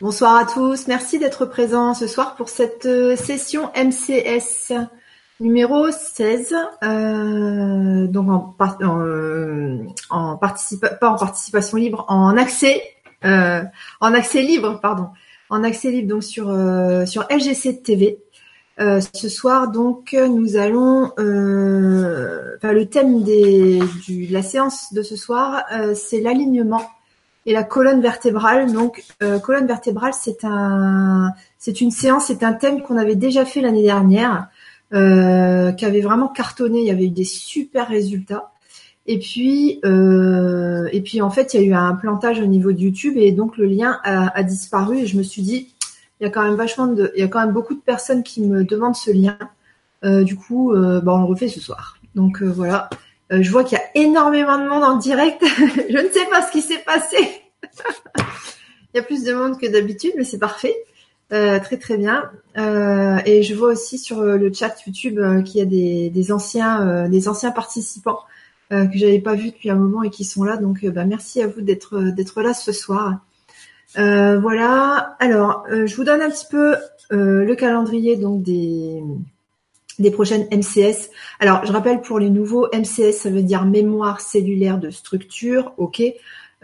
Bonsoir à tous, merci d'être présents ce soir pour cette euh, session MCS numéro 16. Euh, donc en, euh, pas en participation libre, en accès, en accès libre, pardon, en accès libre donc sur sur LGC TV. ce soir donc nous allons, enfin le thème des, du, de la séance de ce soir, c'est l'alignement et la colonne vertébrale. Donc, euh, colonne vertébrale, c'est un, c'est une séance, c'est un thème qu'on avait déjà fait l'année dernière, euh, qui avait vraiment cartonné. Il y avait eu des super résultats. Et puis, euh, et puis en fait, il y a eu un plantage au niveau de YouTube et donc le lien a, disparu. Et je me suis dit, il y a quand même vachement de, il y a quand même beaucoup de personnes qui me demandent ce lien. du coup, bah, on le refait ce soir. Donc voilà. Je vois qu'il y a énormément de monde en direct. je ne sais pas ce qui s'est passé. Il y a plus de monde que d'habitude, mais c'est parfait. Euh, très très bien. Euh, et je vois aussi sur le chat YouTube qu'il y a des, anciens des anciens participants que j'avais pas vus depuis un moment et qui sont là. Donc bah, merci à vous d'être d'être là ce soir. voilà. Alors je vous donne un petit peu le calendrier donc des des prochaines MCS. Alors, je rappelle pour les nouveaux, MCS, ça veut dire mémoire cellulaire de structure, ok.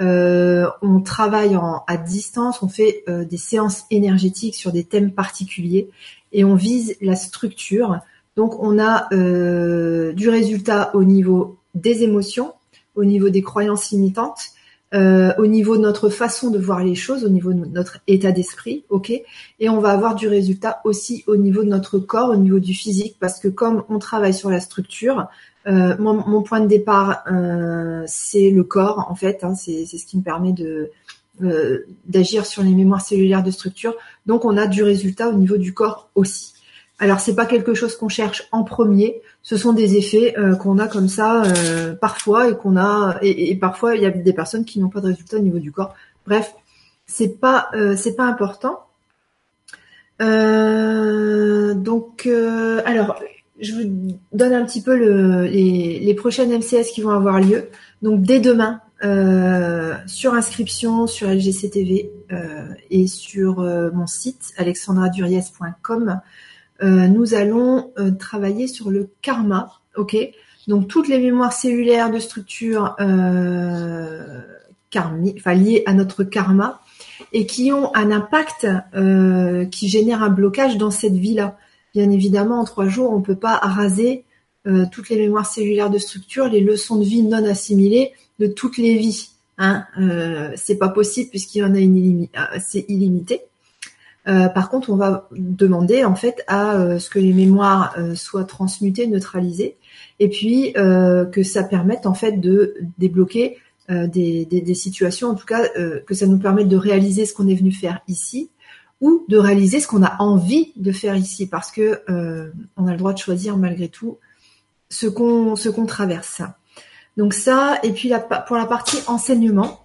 Euh, on travaille à distance, on fait euh, des séances énergétiques sur des thèmes particuliers et on vise la structure. Donc, on a euh, du résultat au niveau des émotions, au niveau des croyances limitantes, au niveau de notre façon de voir les choses, au niveau de notre état d'esprit, ok, et on va avoir du résultat aussi au niveau de notre corps, au niveau du physique, parce que comme on travaille sur la structure, euh, mon, point de départ euh, c'est le corps en fait, hein, c'est ce qui me permet de d'agir sur les mémoires cellulaires de structure, donc on a du résultat au niveau du corps aussi. Alors c'est pas quelque chose qu'on cherche en premier, ce sont des effets euh, qu'on a comme ça euh, parfois et qu'on a et, parfois il y a des personnes qui n'ont pas de résultat au niveau du corps. Bref, c'est pas euh, c'est pas important. donc alors je vous donne un petit peu le, les, les, prochaines MCS qui vont avoir lieu. Donc dès demain, sur inscription sur LGCTV et sur mon site alexandraduriez.com, euh, nous allons euh, travailler sur le karma, ok? Donc toutes les mémoires cellulaires de structure euh, enfin liées à notre karma et qui ont un impact euh, qui génère un blocage dans cette vie-là. Bien évidemment, en trois jours, on ne peut pas raser toutes les mémoires cellulaires de structure, les leçons de vie non assimilées de toutes les vies. Hein, euh, c'est pas possible puisqu'il y en a une c'est illimité. Euh, par contre, on va demander en fait à euh, ce que les mémoires euh, soient transmutées, neutralisées, et puis que ça permette en fait de débloquer des, situations, en tout cas que ça nous permette de réaliser ce qu'on est venu faire ici, ou de réaliser ce qu'on a envie de faire ici, parce que on a le droit de choisir malgré tout ce qu'on ce qu'on traverse. Donc ça, et puis pour la partie enseignement.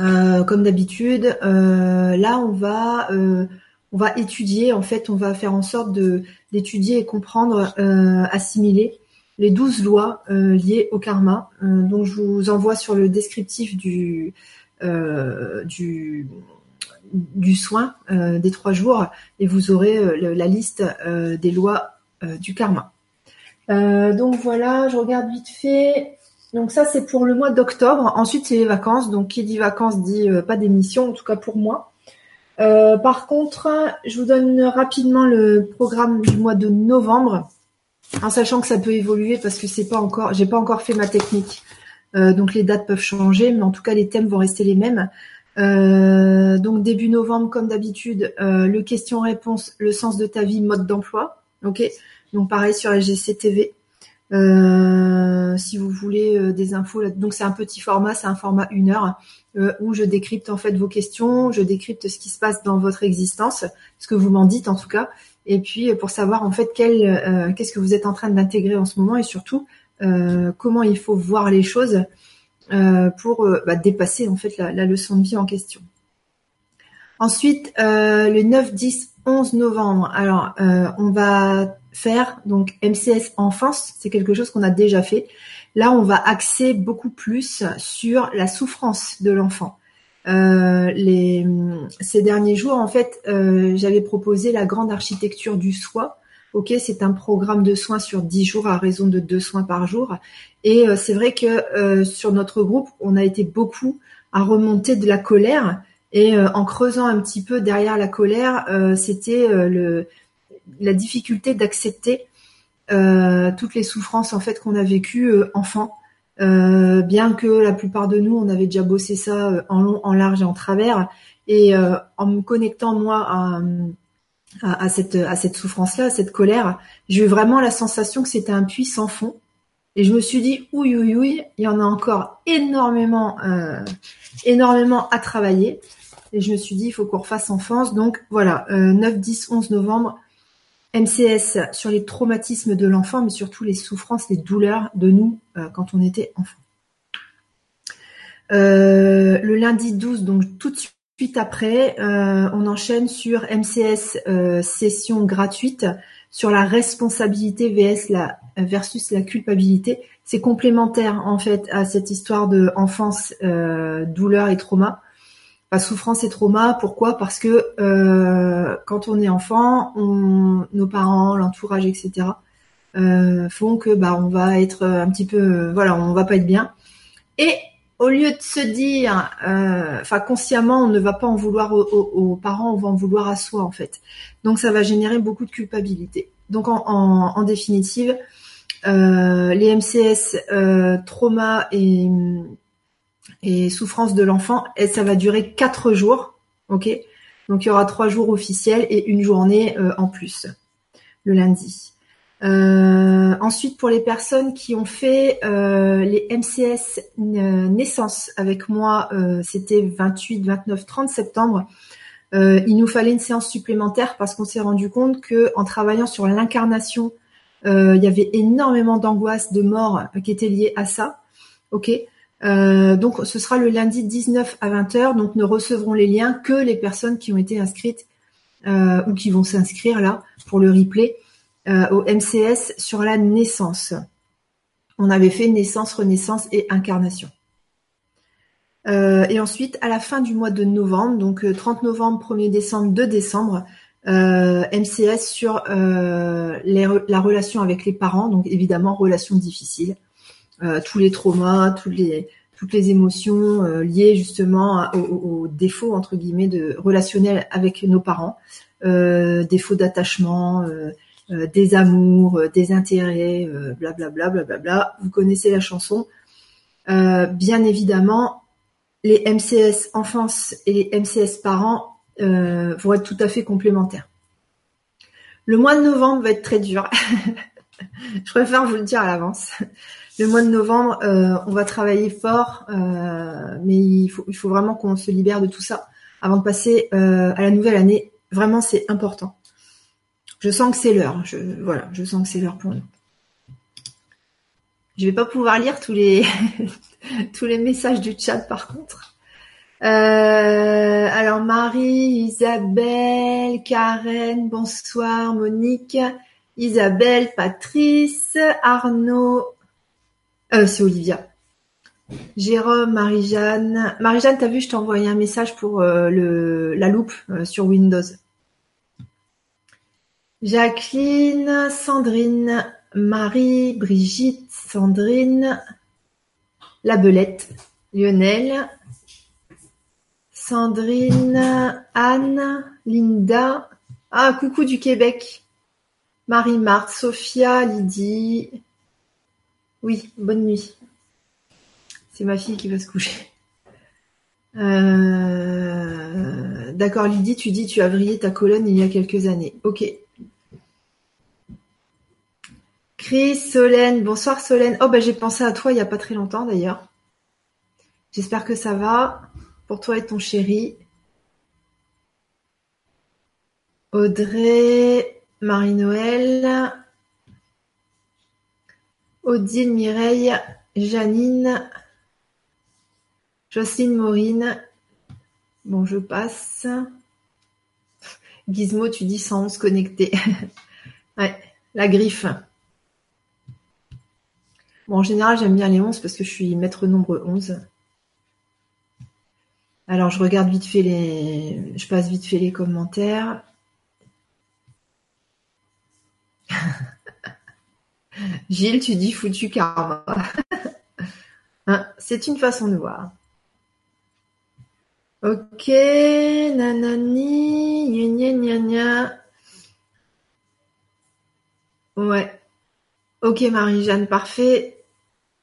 Euh, comme d'habitude, euh, là on va euh, on va étudier, en fait, on va faire en sorte de d'étudier et comprendre, assimiler les douze lois liées au karma. donc je vous envoie sur le descriptif du du du soin des trois jours et vous aurez la liste des lois du karma. donc voilà, je regarde vite fait. Donc ça, c'est pour le mois d'octobre. Ensuite, c'est les vacances. Donc, qui dit vacances dit euh, pas d'émission, en tout cas pour moi. Euh, par contre, je vous donne rapidement le programme du mois de novembre, en sachant que ça peut évoluer parce que c'est pas encore, j'ai pas encore fait ma technique. Euh, donc les dates peuvent changer, mais en tout cas les thèmes vont rester les mêmes. Donc début novembre, comme d'habitude, le question-réponse, le sens de ta vie, mode d'emploi. Ok? Donc pareil sur LGC TV. Euh, si vous voulez euh, des infos, donc c'est un petit format, c'est un format une heure euh, où je décrypte en fait vos questions, je décrypte ce qui se passe dans votre existence, ce que vous m'en dites en tout cas, et puis pour savoir en fait quel, qu'est-ce que vous êtes en train d'intégrer en ce moment et surtout comment il faut voir les choses pour bah, dépasser en fait la, leçon de vie en question. Ensuite, le 9, 10, 11 novembre, alors on va faire. Donc MCS enfance, c'est quelque chose qu'on a déjà fait. Là, on va axer beaucoup plus sur la souffrance de l'enfant. ces derniers jours, en fait, j'avais proposé la grande architecture du soi. Ok, c'est un programme de soins sur 10 jours à raison de deux soins par jour. Et c'est vrai que sur notre groupe, on a été beaucoup à remonter de la colère. Et en creusant un petit peu derrière la colère, c'était le la difficulté d'accepter euh, toutes les souffrances en fait qu'on a vécues euh, enfant. Euh, bien que la plupart de nous, on avait déjà bossé ça en long, en large et en travers, et en me connectant moi à, à, cette souffrance-là, à cette colère, j'ai eu vraiment la sensation que c'était un puits sans fond. Et je me suis dit, ouïe, ouïe, ouïe, il y en a encore énormément, énormément à travailler. Et je me suis dit, il faut qu'on refasse enfance. Donc voilà, 9, 10, 11 novembre, MCS sur les traumatismes de l'enfant, mais surtout les souffrances, les douleurs de nous euh, quand on était enfant. Euh, le lundi 12, donc tout de suite après, euh, on enchaîne sur MCS session gratuite sur la responsabilité vs la, versus la culpabilité. C'est complémentaire en fait à cette histoire de enfance, douleur et trauma souffrance et trauma. Pourquoi? Parce que euh, quand on est enfant, on, nos parents, l'entourage, etc. Euh, font que bah on va être un petit peu, voilà, on va pas être bien. Et au lieu de se dire, euh, enfin consciemment, on ne va pas en vouloir aux, parents, on va en vouloir à soi en fait. Donc ça va générer beaucoup de culpabilité. Donc en, définitive, les MCS trauma et et souffrance de l'enfant, ça va durer quatre jours, ok? Donc il y aura trois jours officiels et une journée euh, en plus le lundi. Euh, ensuite, pour les personnes qui ont fait euh, les MCS naissance avec moi, c'était 28, 29, 30 septembre. il nous fallait une séance supplémentaire parce qu'on s'est rendu compte que en travaillant sur l'incarnation, il y avait énormément d'angoisse, de mort qui étaient liées à ça. Ok, euh, donc ce sera le lundi 19 à 20h, donc ne recevront les liens que les personnes qui ont été inscrites euh, ou qui vont s'inscrire là pour le replay euh, au MCS sur la naissance. On avait fait naissance, renaissance et incarnation. et ensuite, à la fin du mois de novembre, donc 30 novembre, 1er décembre, 2 décembre, MCS sur la relation avec les parents, donc évidemment relation difficile. Euh, tous les traumas, tous les, toutes les émotions euh, liées justement aux, défauts entre guillemets de relationnels avec nos parents, euh, défauts d'attachement, euh, des amours, des intérêts, blablabla, blablabla. Vous connaissez la chanson. bien évidemment, les MCS enfance et les MCS parents vont être tout à fait complémentaires. Le mois de novembre va être très dur. Je préfère vous le dire à l'avance le mois de novembre, euh, on va travailler fort, euh, mais il faut, vraiment qu'on se libère de tout ça avant de passer euh, à la nouvelle année. Vraiment, c'est important. Je sens que c'est l'heure. Je, voilà, je sens que c'est l'heure pour nous. Je vais pas pouvoir lire tous les messages du chat par contre. alors Marie, Isabelle, Karen, bonsoir, Monique, Isabelle, Patrice, Arnaud, euh, c'est Olivia. Jérôme, Marie-Jeanne. Marie-Jeanne, t'as vu, je t'ai envoyé un message pour euh, la loupe euh, sur Windows. Jacqueline, Sandrine, Marie, Brigitte, Sandrine, La Belette, Lionel, Sandrine, Anne, Linda. Ah, coucou du Québec. Marie-Marthe, Sophia, Lydie, oui, bonne nuit. C'est ma fille qui va se coucher. Euh, d'accord, Lydie, tu dis tu as vrillé ta colonne il y a quelques années. Ok. Chris, Solène, bonsoir Solène. Oh bah j'ai pensé à toi il n'y a pas très longtemps d'ailleurs. J'espère que ça va pour toi et ton chéri. Audrey, Marie-Noël, Odile, Mireille, Janine, Jocelyne, Maureen. Bon, je passe. Gizmo, tu dis 111 connecté. ouais, la griffe. Bon, en général, j'aime bien les 11 parce que je suis maître nombre 11. Alors je regarde vite fait les, je passe vite fait les commentaires. Gilles, tu dis foutu karma. Hein, c'est une façon de voir. Ok, nanani, gna gna gna Ouais. Ok Marie-Jeanne, parfait.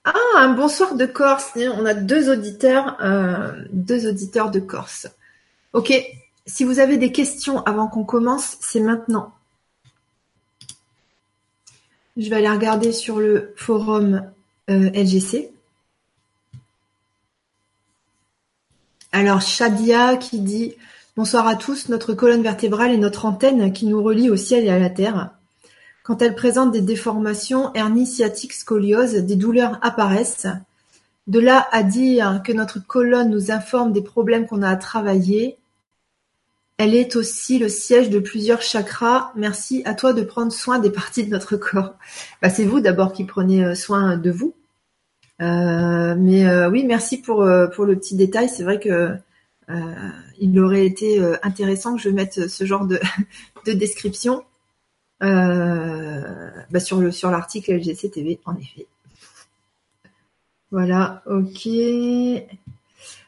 Ah, un bonsoir de Corse. On a deux auditeurs, euh, deux auditeurs de Corse. Ok, si vous avez des questions avant qu'on commence, c'est maintenant. Je vais aller regarder sur le forum euh, LGC. Alors Shadia qui dit Bonsoir à tous, notre colonne vertébrale est notre antenne qui nous relie au ciel et à la terre. Quand elle présente des déformations, hernie sciatique, scoliose, des douleurs apparaissent. De là à dire que notre colonne nous informe des problèmes qu'on a à travailler, elle est aussi le siège de plusieurs chakras. Merci à toi de prendre soin des parties de notre corps. Bah, c'est vous d'abord qui prenez euh, soin de vous. Euh, mais euh, oui, merci pour, pour le petit détail. C'est vrai que il aurait été intéressant que je mette ce genre de, de description bah, sur le sur l'article LGC en effet. Voilà, ok.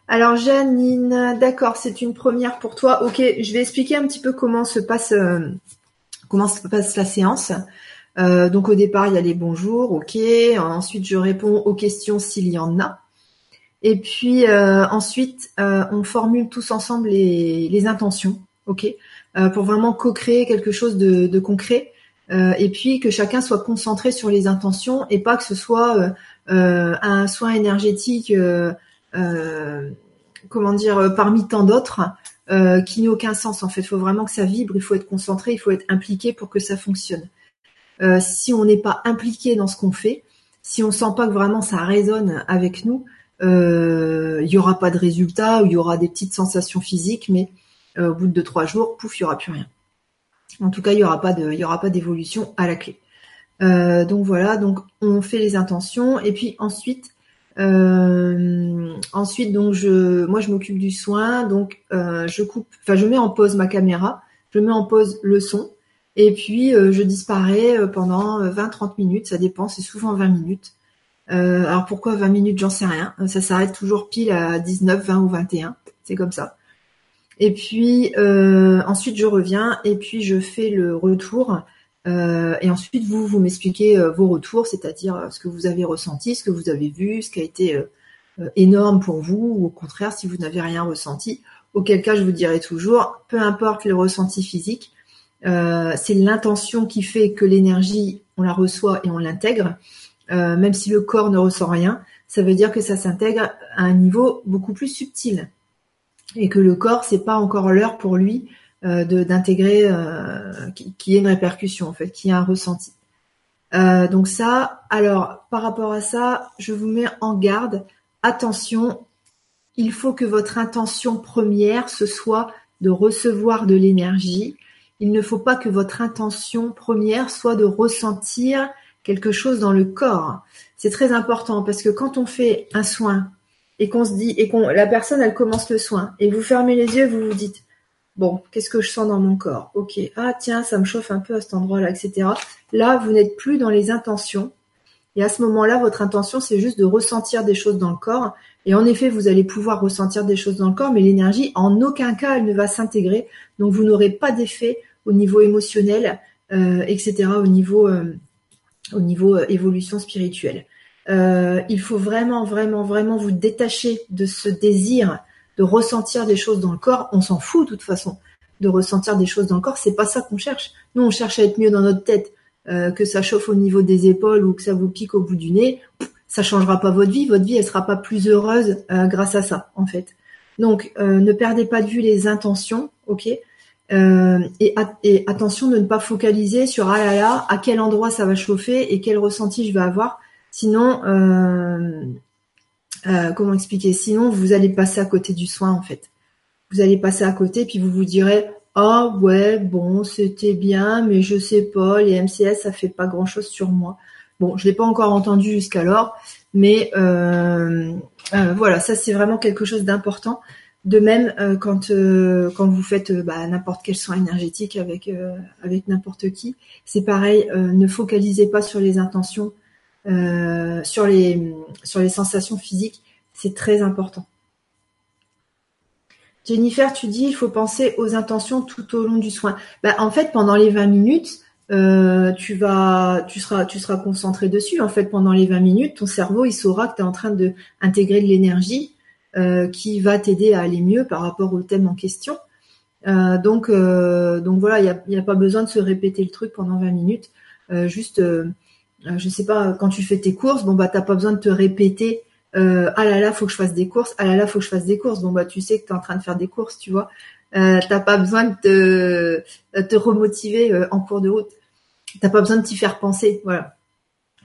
Alors Janine, d'accord, c'est une première pour toi. Ok, je vais expliquer un petit peu comment se passe euh, comment se passe la séance. Euh, donc au départ, il y a les bonjours, ok. Ensuite, je réponds aux questions s'il y en a. Et puis euh, ensuite, on formule tous ensemble les, intentions, ok, pour vraiment co-créer quelque chose de, concret. et puis que chacun soit concentré sur les intentions et pas que ce soit un soin énergétique euh, comment dire, euh, parmi tant d'autres, euh, qui n'ont aucun sens en fait. Il faut vraiment que ça vibre, il faut être concentré, il faut être impliqué pour que ça fonctionne. si on n'est pas impliqué dans ce qu'on fait, si on sent pas que vraiment ça résonne avec nous, il y aura pas de résultat, ou il y aura des petites sensations physiques, mais au bout de deux trois jours, pouf, il y aura plus rien. En tout cas, il y aura pas de, y aura pas d'évolution à la clé. donc voilà, donc on fait les intentions et puis ensuite euh, ensuite, donc je, moi je m'occupe du soin, donc euh, je coupe, enfin je mets en pause ma caméra, je mets en pause le son, et puis euh, je disparais pendant 20-30 minutes, ça dépend, c'est souvent 20 minutes. alors pourquoi 20 minutes, j'en sais rien. Ça s'arrête toujours pile à 19, 20 ou 21, c'est comme ça. Et puis ensuite je reviens et puis je fais le retour euh, et ensuite, vous, vous m'expliquez euh, vos retours, c'est-à-dire euh, ce que vous avez ressenti, ce que vous avez vu, ce qui a été énorme pour vous, ou au contraire, si vous n'avez rien ressenti. Auquel cas, je vous dirai toujours, peu importe le ressenti physique, c'est l'intention qui fait que l'énergie, on la reçoit et on l'intègre. même si le corps ne ressent rien, ça veut dire que ça s'intègre à un niveau beaucoup plus subtil. Et que le corps, c'est pas encore l'heure pour lui euh, d'intégrer, euh, qui, ait une répercussion en fait, qui ait un ressenti. Euh, donc ça, alors par rapport à ça, je vous mets en garde. Attention, il faut que votre intention première ce soit de recevoir de l'énergie. Il ne faut pas que votre intention première soit de ressentir quelque chose dans le corps. C'est très important parce que quand on fait un soin et qu'on se dit et qu'on la personne elle commence le soin et vous fermez les yeux, vous vous dites Bon, qu'est-ce que je sens dans mon corps? Ok, ah tiens, ça me chauffe un peu à cet endroit-là, etc. Là, vous n'êtes plus dans les intentions. Et à ce moment-là, votre intention, c'est juste de ressentir des choses dans le corps. Et en effet, vous allez pouvoir ressentir des choses dans le corps, mais l'énergie, en aucun cas, elle ne va s'intégrer. Donc, vous n'aurez pas d'effet au niveau émotionnel, euh, etc., au niveau, euh, au niveau euh, évolution spirituelle. Il faut vraiment, vraiment, vraiment vous détacher de ce désir de ressentir des choses dans le corps, on s'en fout de toute façon de ressentir des choses dans le corps, c'est pas ça qu'on cherche. Nous, on cherche à être mieux dans notre tête, euh, que ça chauffe au niveau des épaules ou que ça vous pique au bout du nez, ça changera pas votre vie. Votre vie, elle sera pas plus heureuse euh, grâce à ça, en fait. Donc, euh, ne perdez pas de vue les intentions, ok? Et, et, attention de ne pas focaliser sur ah là là, à quel endroit ça va chauffer et quel ressenti je vais avoir. Sinon, euh, comment expliquer? Sinon, vous allez passer à côté du soin en fait. Vous allez passer à côté, puis vous vous direz ah ouais bon c'était bien, mais je sais pas les MCS ça fait pas grand chose sur moi. Bon, je l'ai pas encore entendu jusqu'alors, mais euh, euh, voilà, ça c'est vraiment quelque chose d'important. De même, quand quand vous faites bah, n'importe quel soin énergétique avec avec n'importe qui, c'est pareil. ne focalisez pas sur les intentions, sur les sur les sensations physiques. C'est très important. Jennifer, tu dis il faut penser aux intentions tout au long du soin. Bah, en fait, pendant les 20 minutes, euh, tu vas, tu seras, tu seras concentré dessus. En fait, pendant les 20 minutes, ton cerveau, il saura que tu es en train de intégrer de l'énergie euh, qui va t'aider à aller mieux par rapport au thème en question. Euh, donc, donc voilà, il n'y a, a, pas besoin de se répéter le truc pendant 20 minutes. juste, je sais pas, quand tu fais tes courses, bon bah t'as pas besoin de te répéter euh, ah là là, faut que je fasse des courses, ah là là, faut que je fasse des courses. Bon bah tu sais que tu es en train de faire des courses, tu vois. Euh, t'as pas besoin de te, te remotiver euh, en cours de route. T'as pas besoin de t'y faire penser, voilà.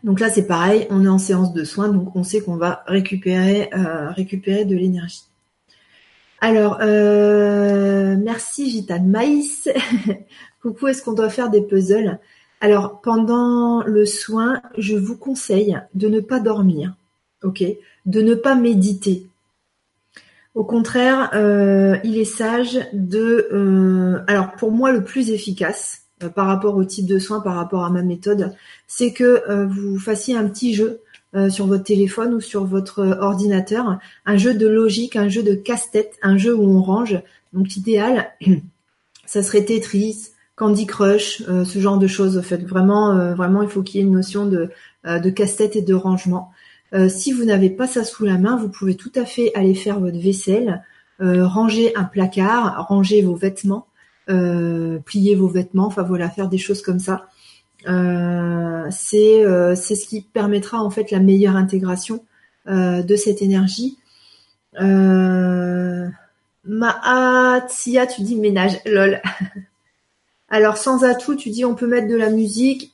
Donc là c'est pareil, on est en séance de soins, donc on sait qu'on va récupérer euh, récupérer de l'énergie. Alors merci Gitane Maïs. Coucou, est-ce qu'on doit faire des puzzles? Alors pendant le soin, je vous conseille de ne pas dormir, ok? De ne pas méditer. Au contraire, euh, il est sage de... Euh, alors pour moi, le plus efficace euh, par rapport au type de soin, par rapport à ma méthode, c'est que vous fassiez un petit jeu sur votre téléphone ou sur votre ordinateur, un jeu de logique, un jeu de casse-tête, un jeu où on range. Donc idéal, ça serait Tetris, Candy Crush, ce genre de choses. En fait, vraiment, vraiment, il faut qu'il y ait une notion de, de casse-tête et de rangement. Euh, si vous n'avez pas ça sous la main, vous pouvez tout à fait aller faire votre vaisselle, euh, ranger un placard, ranger vos vêtements, euh, plier vos vêtements, enfin voilà, faire des choses comme ça. c'est c'est ce qui permettra en fait la meilleure intégration de cette énergie. Euh, Tia, tu dis ménage, lol. Alors sans atout, tu dis on peut mettre de la musique.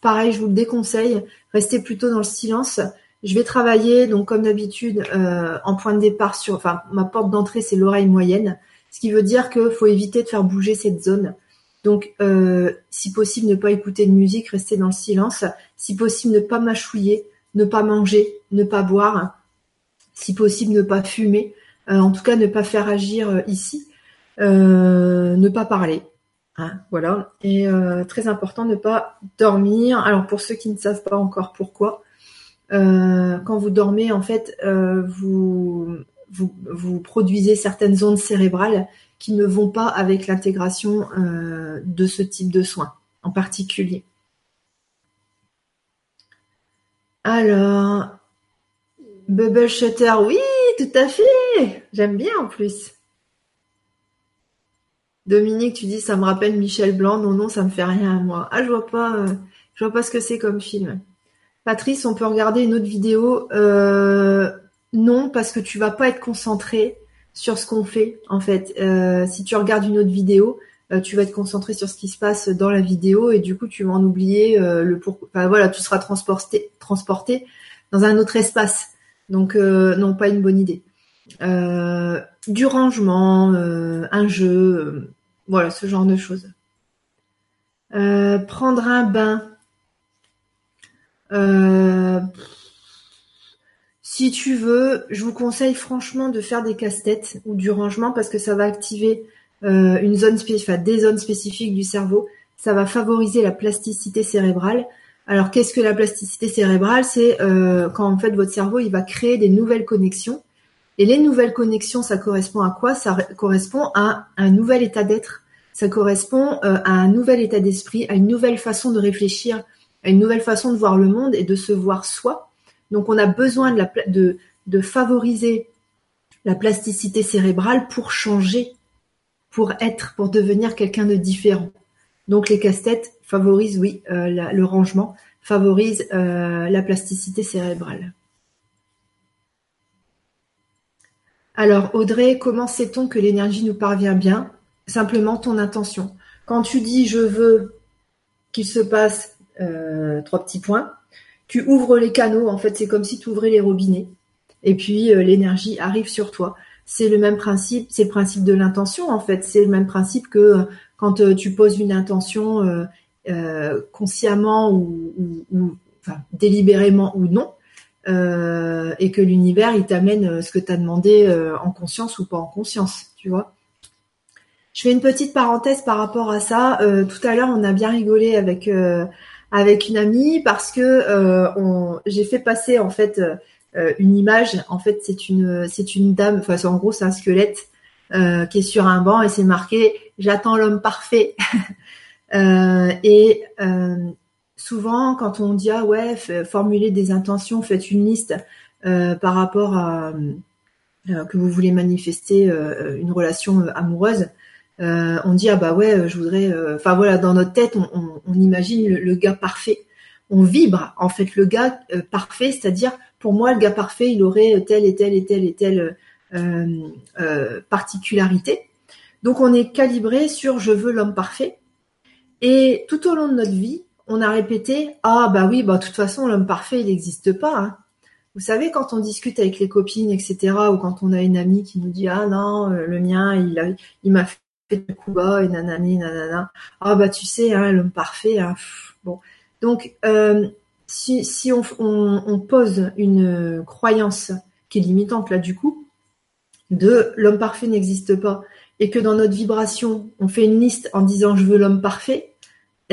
pareil, je vous le déconseille restez plutôt dans le silence. Je vais travailler, donc comme d'habitude, euh, en point de départ sur, enfin, ma porte d'entrée, c'est l'oreille moyenne, ce qui veut dire qu'il faut éviter de faire bouger cette zone. Donc, euh, si possible, ne pas écouter de musique, rester dans le silence. Si possible, ne pas mâchouiller, ne pas manger, ne pas boire. Si possible, ne pas fumer. Euh, en tout cas, ne pas faire agir ici. ne pas parler. Hein, voilà. Et euh, très important, ne pas dormir. Alors pour ceux qui ne savent pas encore pourquoi, euh, quand vous dormez, en fait, euh, vous, produisez certaines ondes cérébrales qui ne vont pas avec l'intégration de ce type de soins en particulier. Alors, Bubble Shutter, oui, tout à fait. J'aime bien en plus. Dominique, tu dis ça me rappelle Michel Blanc. Non, non, ça me fait rien à moi. Ah, je vois pas, euh, je vois pas ce que c'est comme film. Patrice, on peut regarder une autre vidéo. Euh, non, parce que tu vas pas être concentré sur ce qu'on fait. En fait, euh, si tu regardes une autre vidéo, tu vas être concentré sur ce qui se passe dans la vidéo et du coup, tu vas en oublier le pourquoi. Enfin voilà, tu seras transporté, transporté dans un autre espace. Donc non, pas une bonne idée. Euh, du rangement, euh, un jeu, euh, voilà, ce genre de choses. prendre un bain. si tu veux, je vous conseille franchement de faire des casse-têtes ou du rangement parce que ça va activer une zone spécifique, des zones spécifiques du cerveau. Ça va favoriser la plasticité cérébrale. Alors qu'est-ce que la plasticité cérébrale? C'est quand en fait votre cerveau il va créer des nouvelles connexions et les nouvelles connexions, ça correspond à quoi? Ça correspond à un nouvel état d'être, ça correspond euh, à un nouvel état d'esprit, à une nouvelle façon de réfléchir, à une nouvelle façon de voir le monde et de se voir soi. Donc on a besoin de, favoriser la plasticité cérébrale pour changer, pour être, pour devenir quelqu'un de différent. Donc les casse-têtes favorisent, oui, euh, le rangement, favorisent euh, la plasticité cérébrale. Alors Audrey, comment sait-on que l'énergie nous parvient bien? Simplement ton intention. Quand tu dis je veux qu'il se passe euh, trois petits points, tu ouvres les canaux, en fait c'est comme si tu ouvrais les robinets et puis euh, l'énergie arrive sur toi. C'est le même principe, c'est le principe de l'intention en fait, c'est le même principe que euh, quand tu poses une intention consciemment ou, délibérément ou non, et que l'univers il t'amène ce que tu as demandé en conscience ou pas en conscience, tu vois. Je fais une petite parenthèse par rapport à ça. tout à l'heure, on a bien rigolé avec avec une amie parce que on, j'ai fait passer en fait une image. En fait, c'est une c'est une dame. Enfin, en gros, c'est un squelette euh, qui est sur un banc et c'est marqué j'attends l'homme parfait. euh, et euh, souvent quand on dit ah ouais formulez des intentions, faites une liste euh, par rapport à que vous voulez manifester une relation amoureuse. on dit ah bah ouais je voudrais enfin voilà dans notre tête on, imagine le, le, gars parfait on vibre en fait le gars parfait c'est-à-dire pour moi le gars parfait il aurait tel et tel et tel et tel euh, euh, particularité. Donc on est calibré sur je veux l'homme parfait. Et tout au long de notre vie, on a répété ah bah oui bah de toute façon l'homme parfait il n'existe pas. Hein. Vous savez quand on discute avec les copines etc ou quand on a une amie qui nous dit ah non euh, le mien il a il m'a fait le coup bas et nanani nanana ah bah tu sais hein, l'homme parfait hein, bon donc si, si on, on, on, pose une croyance qui est limitante là du coup de l'homme parfait n'existe pas et que dans notre vibration, on fait une liste en disant je veux l'homme parfait,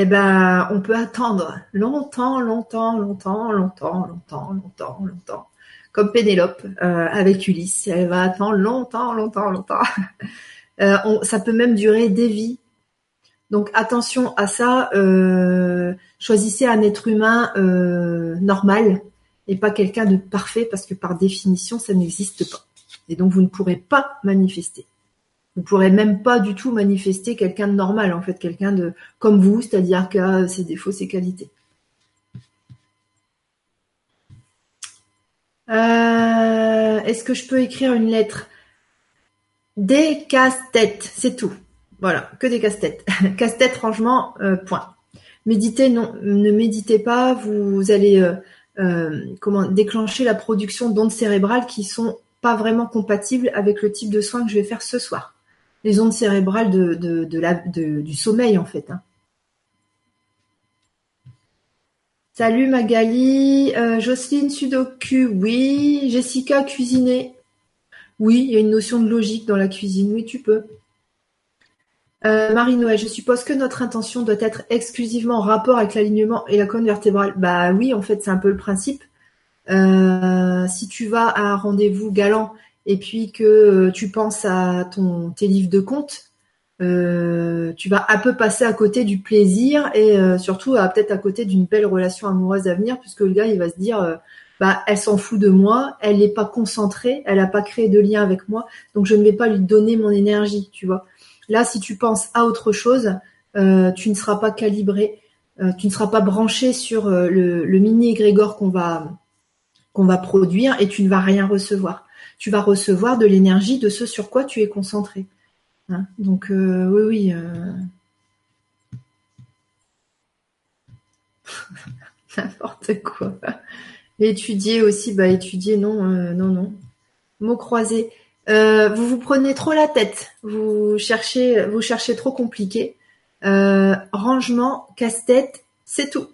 eh ben, on peut attendre longtemps, longtemps, longtemps, longtemps, longtemps, longtemps, longtemps. Comme Pénélope euh, avec Ulysse, elle va attendre longtemps, longtemps, longtemps. Euh, ça peut même durer des vies. Donc attention à ça. Euh, choisissez un être humain normal et pas quelqu'un de parfait parce que par définition, ça n'existe pas. Et donc vous ne pourrez pas manifester. Ne pourrez même pas du tout manifester quelqu'un de normal, en fait, quelqu'un de comme vous, c'est-à-dire qui a ses défauts, ses qualités. Euh, est-ce que je peux écrire une lettre? Des casse-têtes, c'est tout. Voilà, que des casse-têtes. casse-tête, franchement, euh, point. Méditez, non, ne méditez pas, vous allez euh, comment déclencher la production d'ondes cérébrales qui sont pas vraiment compatible avec le type de soins que je vais faire ce soir. Les ondes cérébrales de, du sommeil en fait. Hein. Salut Magali, euh, Jocelyne Sudoku, oui. Jessica, cuisiner. Oui, il y a une notion de logique dans la cuisine, oui tu peux. Euh, Marie-Noël, je suppose que notre intention doit être exclusivement en rapport avec l'alignement et la colonne vertébrale. Bah oui, en fait, c'est un peu le principe. Euh, si tu vas à un rendez-vous galant et puis que euh, tu penses à ton tes livres de compte, euh, tu vas un peu passer à côté du plaisir et surtout peut-être à côté d'une belle relation amoureuse à venir, puisque le gars il va se dire bah elle s'en fout de moi, elle n'est pas concentrée, elle n'a pas créé de lien avec moi, donc je ne vais pas lui donner mon énergie, tu vois. Là, si tu penses à autre chose, tu ne seras pas calibré, tu ne seras pas branché sur le, le mini égrégore qu'on va qu'on va produire et tu ne vas rien recevoir. Tu vas recevoir de l'énergie de ce sur quoi tu es concentré. Hein, donc euh, oui, oui. Euh. N'importe quoi. Étudier aussi, bah étudier, non, euh, non, non. Mots croisés. vous vous prenez trop la tête. Vous cherchez, vous cherchez trop compliqué. rangement, casse-tête, c'est tout.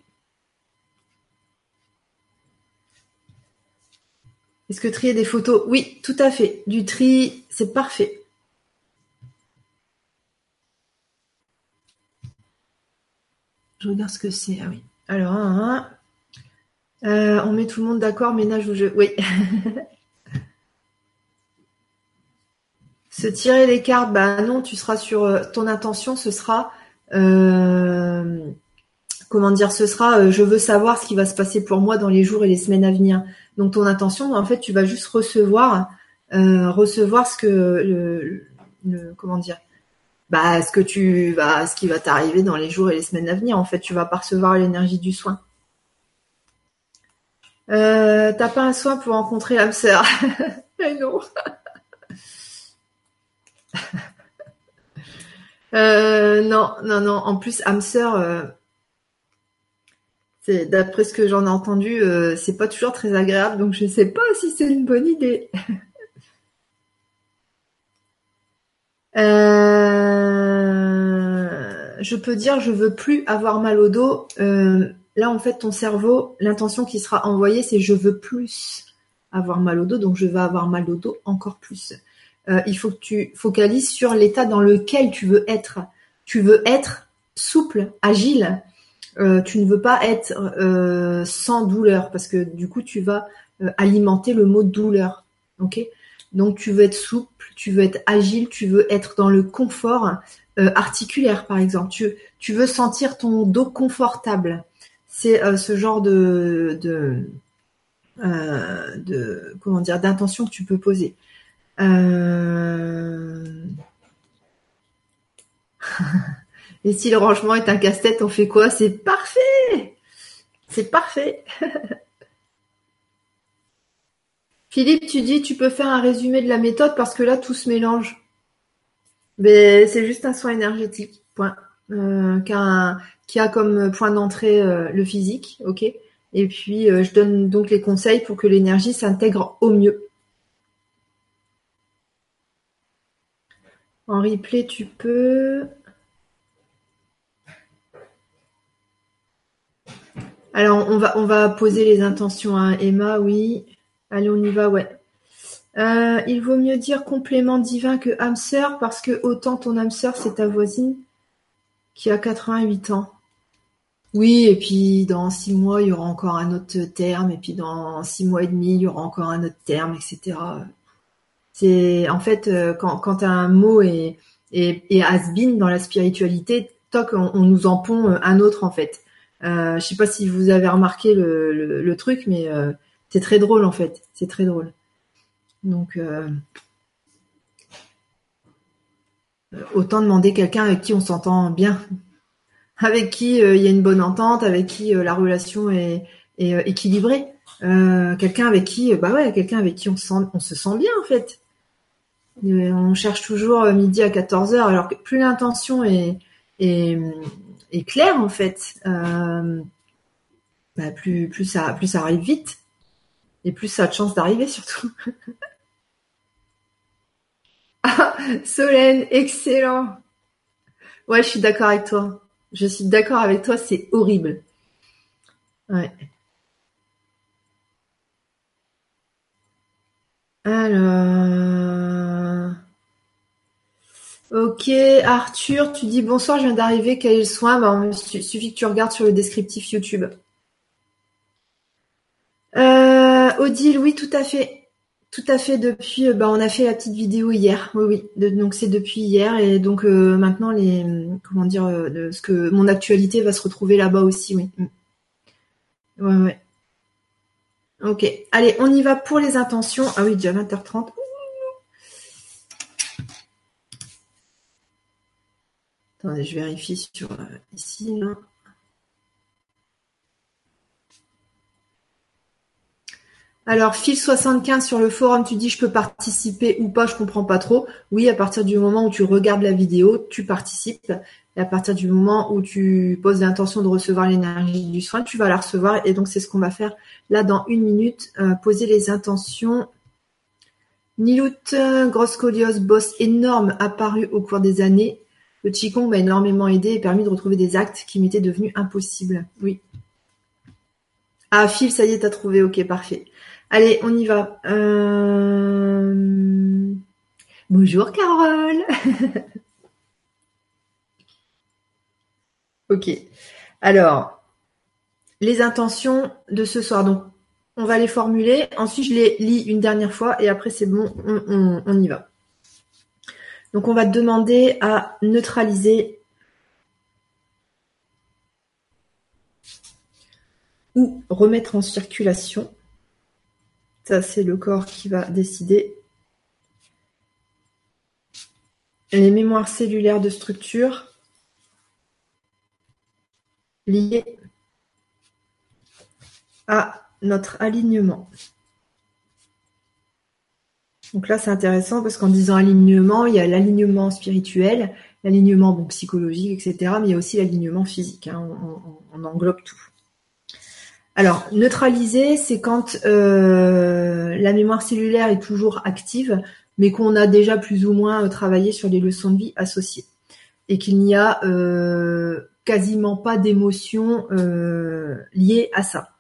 Est-ce que trier des photos? Oui, tout à fait. Du tri, c'est parfait. Je regarde ce que c'est. Ah oui. Alors, euh, on met tout le monde d'accord, ménage ou jeu. Oui. Se tirer les cartes, bah non, tu seras sur euh, ton intention, ce sera euh, comment dire, ce sera je veux savoir ce qui va se passer pour moi dans les jours et les semaines à venir. Donc ton intention, en fait, tu vas juste recevoir, euh, recevoir ce que le, comment dire, bah ce que tu vas, ce qui va t'arriver dans les jours et les semaines à venir. En fait, tu vas percevoir l'énergie du soin. Euh, T'as pas un soin pour rencontrer l'âme sœur non. euh, non, non, non. En plus, âme sœur, euh, d'après ce que j'en ai entendu, euh, c'est pas toujours très agréable, donc je sais pas si c'est une bonne idée. Euh, je peux dire je veux plus avoir mal au dos, euh, Là, en fait, ton cerveau, l'intention qui sera envoyée, c'est je veux plus avoir mal au dos, donc je vais avoir mal au dos encore plus. Euh, il faut que tu focalises sur l'état dans lequel tu veux être. Tu veux être souple, agile. Euh, tu ne veux pas être euh, sans douleur parce que du coup tu vas alimenter le mot douleur. Ok? Donc tu veux être souple, tu veux être agile, tu veux être dans le confort articulaire par exemple. Tu, tu veux sentir ton dos confortable. C'est ce genre de, de, de comment dire d'intention que tu peux poser. Et si le rangement est un casse-tête, on fait quoi? C'est parfait C'est parfait Philippe, tu dis tu peux faire un résumé de la méthode parce que là tout se mélange. Mais c'est juste un soin énergétique, point. Euh, qui, a, comme point d'entrée euh, le physique, ok? Et puis euh, je donne donc les conseils pour que l'énergie s'intègre au mieux. En replay, tu peux. Alors, on va, on va poser les intentions à Emma, oui. Allez, on y va, ouais. Euh, il vaut mieux dire complément divin que âme sœur parce que autant ton âme sœur, c'est ta voisine qui a 88 ans. Oui, et puis dans six mois, il y aura encore un autre terme, et puis dans six mois et demi, il y aura encore un autre terme, etc. C'est en fait euh, quand, quand un mot est, est, dans la spiritualité, toc, on, nous en pond un autre en fait. Euh, je sais pas si vous avez remarqué le, truc, mais euh, c'est très drôle en fait. C'est très drôle. Donc autant demander quelqu'un avec qui on s'entend bien, avec qui il y a une bonne entente, avec qui la relation est, équilibrée. quelqu'un avec qui, bah ouais, quelqu'un avec qui on, se sent bien en fait. On cherche toujours euh, midi à 14 heures, alors que plus l'intention est, claire en fait, euh, bah, plus, plus, ça, plus ça arrive vite et plus ça a de chance d'arriver surtout. ah, Solène, excellent. Ouais, je suis d'accord avec toi. Je suis d'accord avec toi, c'est horrible. Ouais. Alors. Ok, Arthur, tu dis bonsoir, je viens d'arriver, quel est le soin? Bah, Il suffit que tu regardes sur le descriptif YouTube. Euh, Odile, oui, tout à fait. Tout à fait, depuis, euh, bah, on a fait la petite vidéo hier. Oui, oui. donc c'est depuis hier et donc euh, maintenant les, comment dire, ce que mon actualité va se retrouver là-bas aussi, oui. Mm. Ouais, ouais. Ok, allez, on y va pour les intentions. Ah oui, déjà 20h30. Attendez, je vérifie sur euh, ici. Alors, fil 75 sur le forum, tu dis je peux participer ou pas, je comprends pas trop. Oui, à partir du moment où tu regardes la vidéo, tu participes. Et à partir du moment où tu poses l'intention de recevoir l'énergie du soin, tu vas la recevoir. Et donc, c'est ce qu'on va faire là dans une minute. Euh, poser les intentions. Nilout, grosse scoliose, bosse énorme apparu au cours des années. Le Qigong m'a énormément aidé et permis de retrouver des actes qui m'étaient devenus impossibles. Oui. Ah, Phil, ça y est, t'as trouvé. Ok, parfait. Allez, on y va. Euh, bonjour, Carole. Ok. Alors, les intentions de ce soir. Donc, on va les formuler. Ensuite, je les lis une dernière fois et après, c'est bon, on, y va. Donc, on va demander à neutraliser ou remettre en circulation. Ça, c'est le corps qui va décider. Les mémoires cellulaires de structure lié à notre alignement. Donc là, c'est intéressant parce qu'en disant alignement, il y a l'alignement spirituel, l'alignement bon, psychologique, etc. Mais il y a aussi l'alignement physique. Hein. on, englobe tout. Alors, neutraliser, c'est quand euh, la mémoire cellulaire est toujours active, mais qu'on a déjà plus ou moins euh, travaillé sur les leçons de vie associées. Et qu'il n'y a euh, quasiment pas d'émotions liées à ça.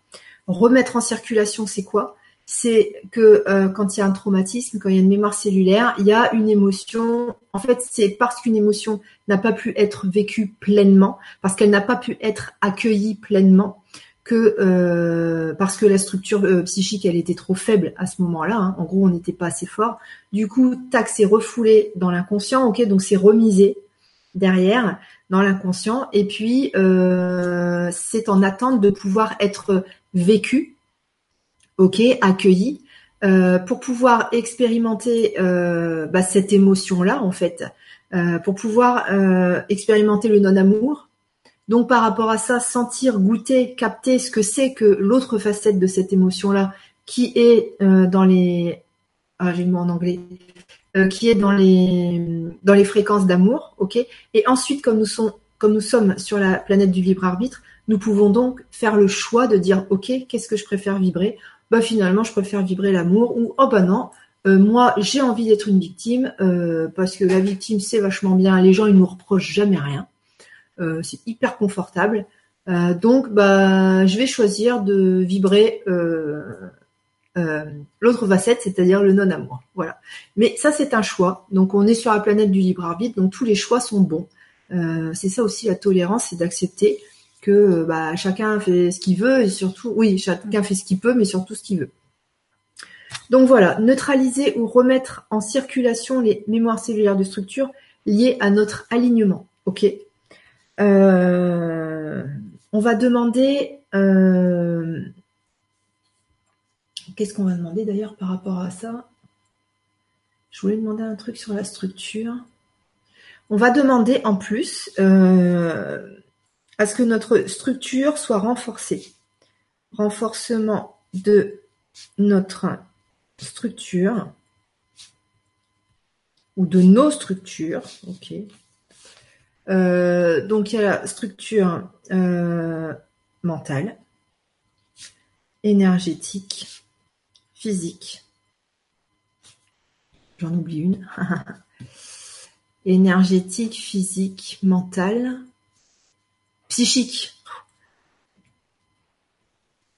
Remettre en circulation, c'est quoi? C'est que euh, quand il y a un traumatisme, quand il y a une mémoire cellulaire, il y a une émotion. En fait, c'est parce qu'une émotion n'a pas pu être vécue pleinement, parce qu'elle n'a pas pu être accueillie pleinement, que euh, parce que la structure euh, psychique elle était trop faible à ce moment-là. Hein. En gros, on n'était pas assez fort. Du coup, tac, c'est refoulé dans l'inconscient. Ok, donc c'est remisé derrière dans l'inconscient, et puis c'est en attente de pouvoir être vécu ok, accueilli, euh, pour pouvoir expérimenter euh, bah, cette émotion-là, en fait, euh, pour pouvoir expérimenter le non-amour. Donc par rapport à ça, sentir, goûter, capter ce que c'est que l'autre facette de cette émotion-là, qui est dans les, ah j'ai le mot en anglais, qui est dans les dans les fréquences d'amour, ok. Et ensuite, comme nous sommes comme nous sommes sur la planète du libre arbitre, nous pouvons donc faire le choix de dire ok, qu'est-ce que je préfère vibrer bah finalement je préfère vibrer l'amour ou oh bah non. Euh, moi j'ai envie d'être une victime euh, parce que la victime c'est vachement bien les gens ils nous reprochent jamais rien. Euh, c'est hyper confortable. Donc bah je vais choisir de vibrer l'autre facette c'est-à-dire le non amour voilà. Mais ça c'est un choix. Donc on est sur la planète du libre arbitre donc tous les choix sont bons. C'est ça aussi la tolérance c'est d'accepter que euh, bah, chacun fait ce qu'il veut et surtout, oui, chacun fait ce qu'il peut, mais surtout ce qu'il veut. Donc voilà, neutraliser ou remettre en circulation les mémoires cellulaires de structure liées à notre alignement. Ok? Euh, on va demander. Euh, qu'est-ce qu'on va demander d'ailleurs par rapport à ça? Je voulais demander un truc sur la structure. On va demander en plus à ce que notre structure soit renforcée. Renforcement de notre structure ou de nos structures. Ok. Euh, donc il y a la structure euh, mentale, énergétique, physique. J'en oublie une. énergétique, physique, mentale, psychique.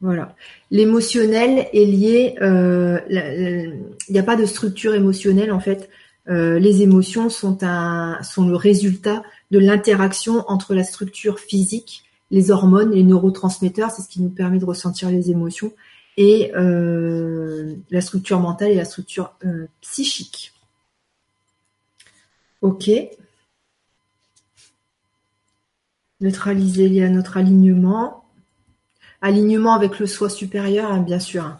Voilà. L'émotionnel est lié. Euh, il n'y a pas de structure émotionnelle en fait. Euh, les émotions sont le résultat de l'interaction entre la structure physique, les hormones, les neurotransmetteurs, c'est ce qui nous permet de ressentir les émotions, et euh, la structure mentale et la structure psychique. Ok neutraliser lié à notre alignement. Alignement avec le soi supérieur, hein, bien sûr.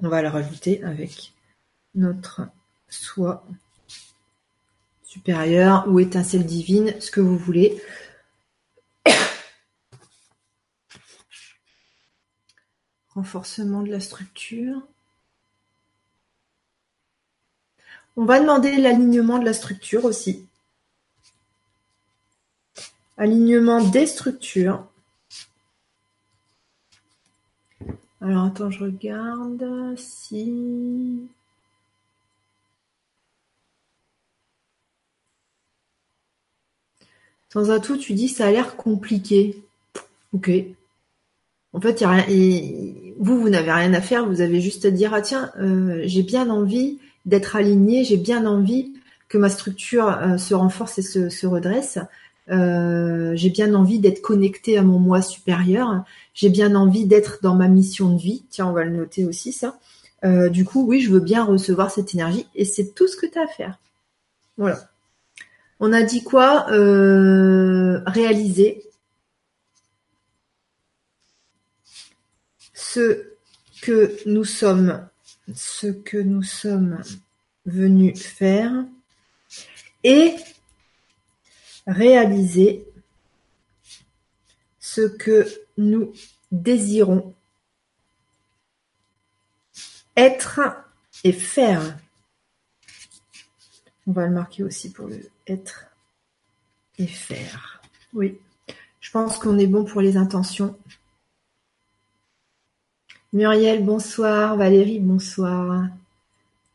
On va le rajouter avec notre soi supérieur ou étincelle divine, ce que vous voulez. Renforcement de la structure. On va demander l'alignement de la structure aussi. Alignement des structures. Alors attends, je regarde si. Sans à tout, tu dis ça a l'air compliqué. Ok. En fait, y a rien, vous, vous n'avez rien à faire, vous avez juste à dire, ah tiens, euh, j'ai bien envie d'être aligné, j'ai bien envie que ma structure euh, se renforce et se redresse. Euh, j'ai bien envie d'être connecté à mon moi supérieur. J'ai bien envie d'être dans ma mission de vie. Tiens, on va le noter aussi ça. Euh, du coup, oui, je veux bien recevoir cette énergie et c'est tout ce que tu as à faire. Voilà. On a dit quoi? Euh, Réaliser ce que nous sommes, ce que nous sommes venus faire et réaliser ce que nous désirons être et faire. On va le marquer aussi pour le être et faire. Oui, je pense qu'on est bon pour les intentions. Muriel, bonsoir. Valérie, bonsoir.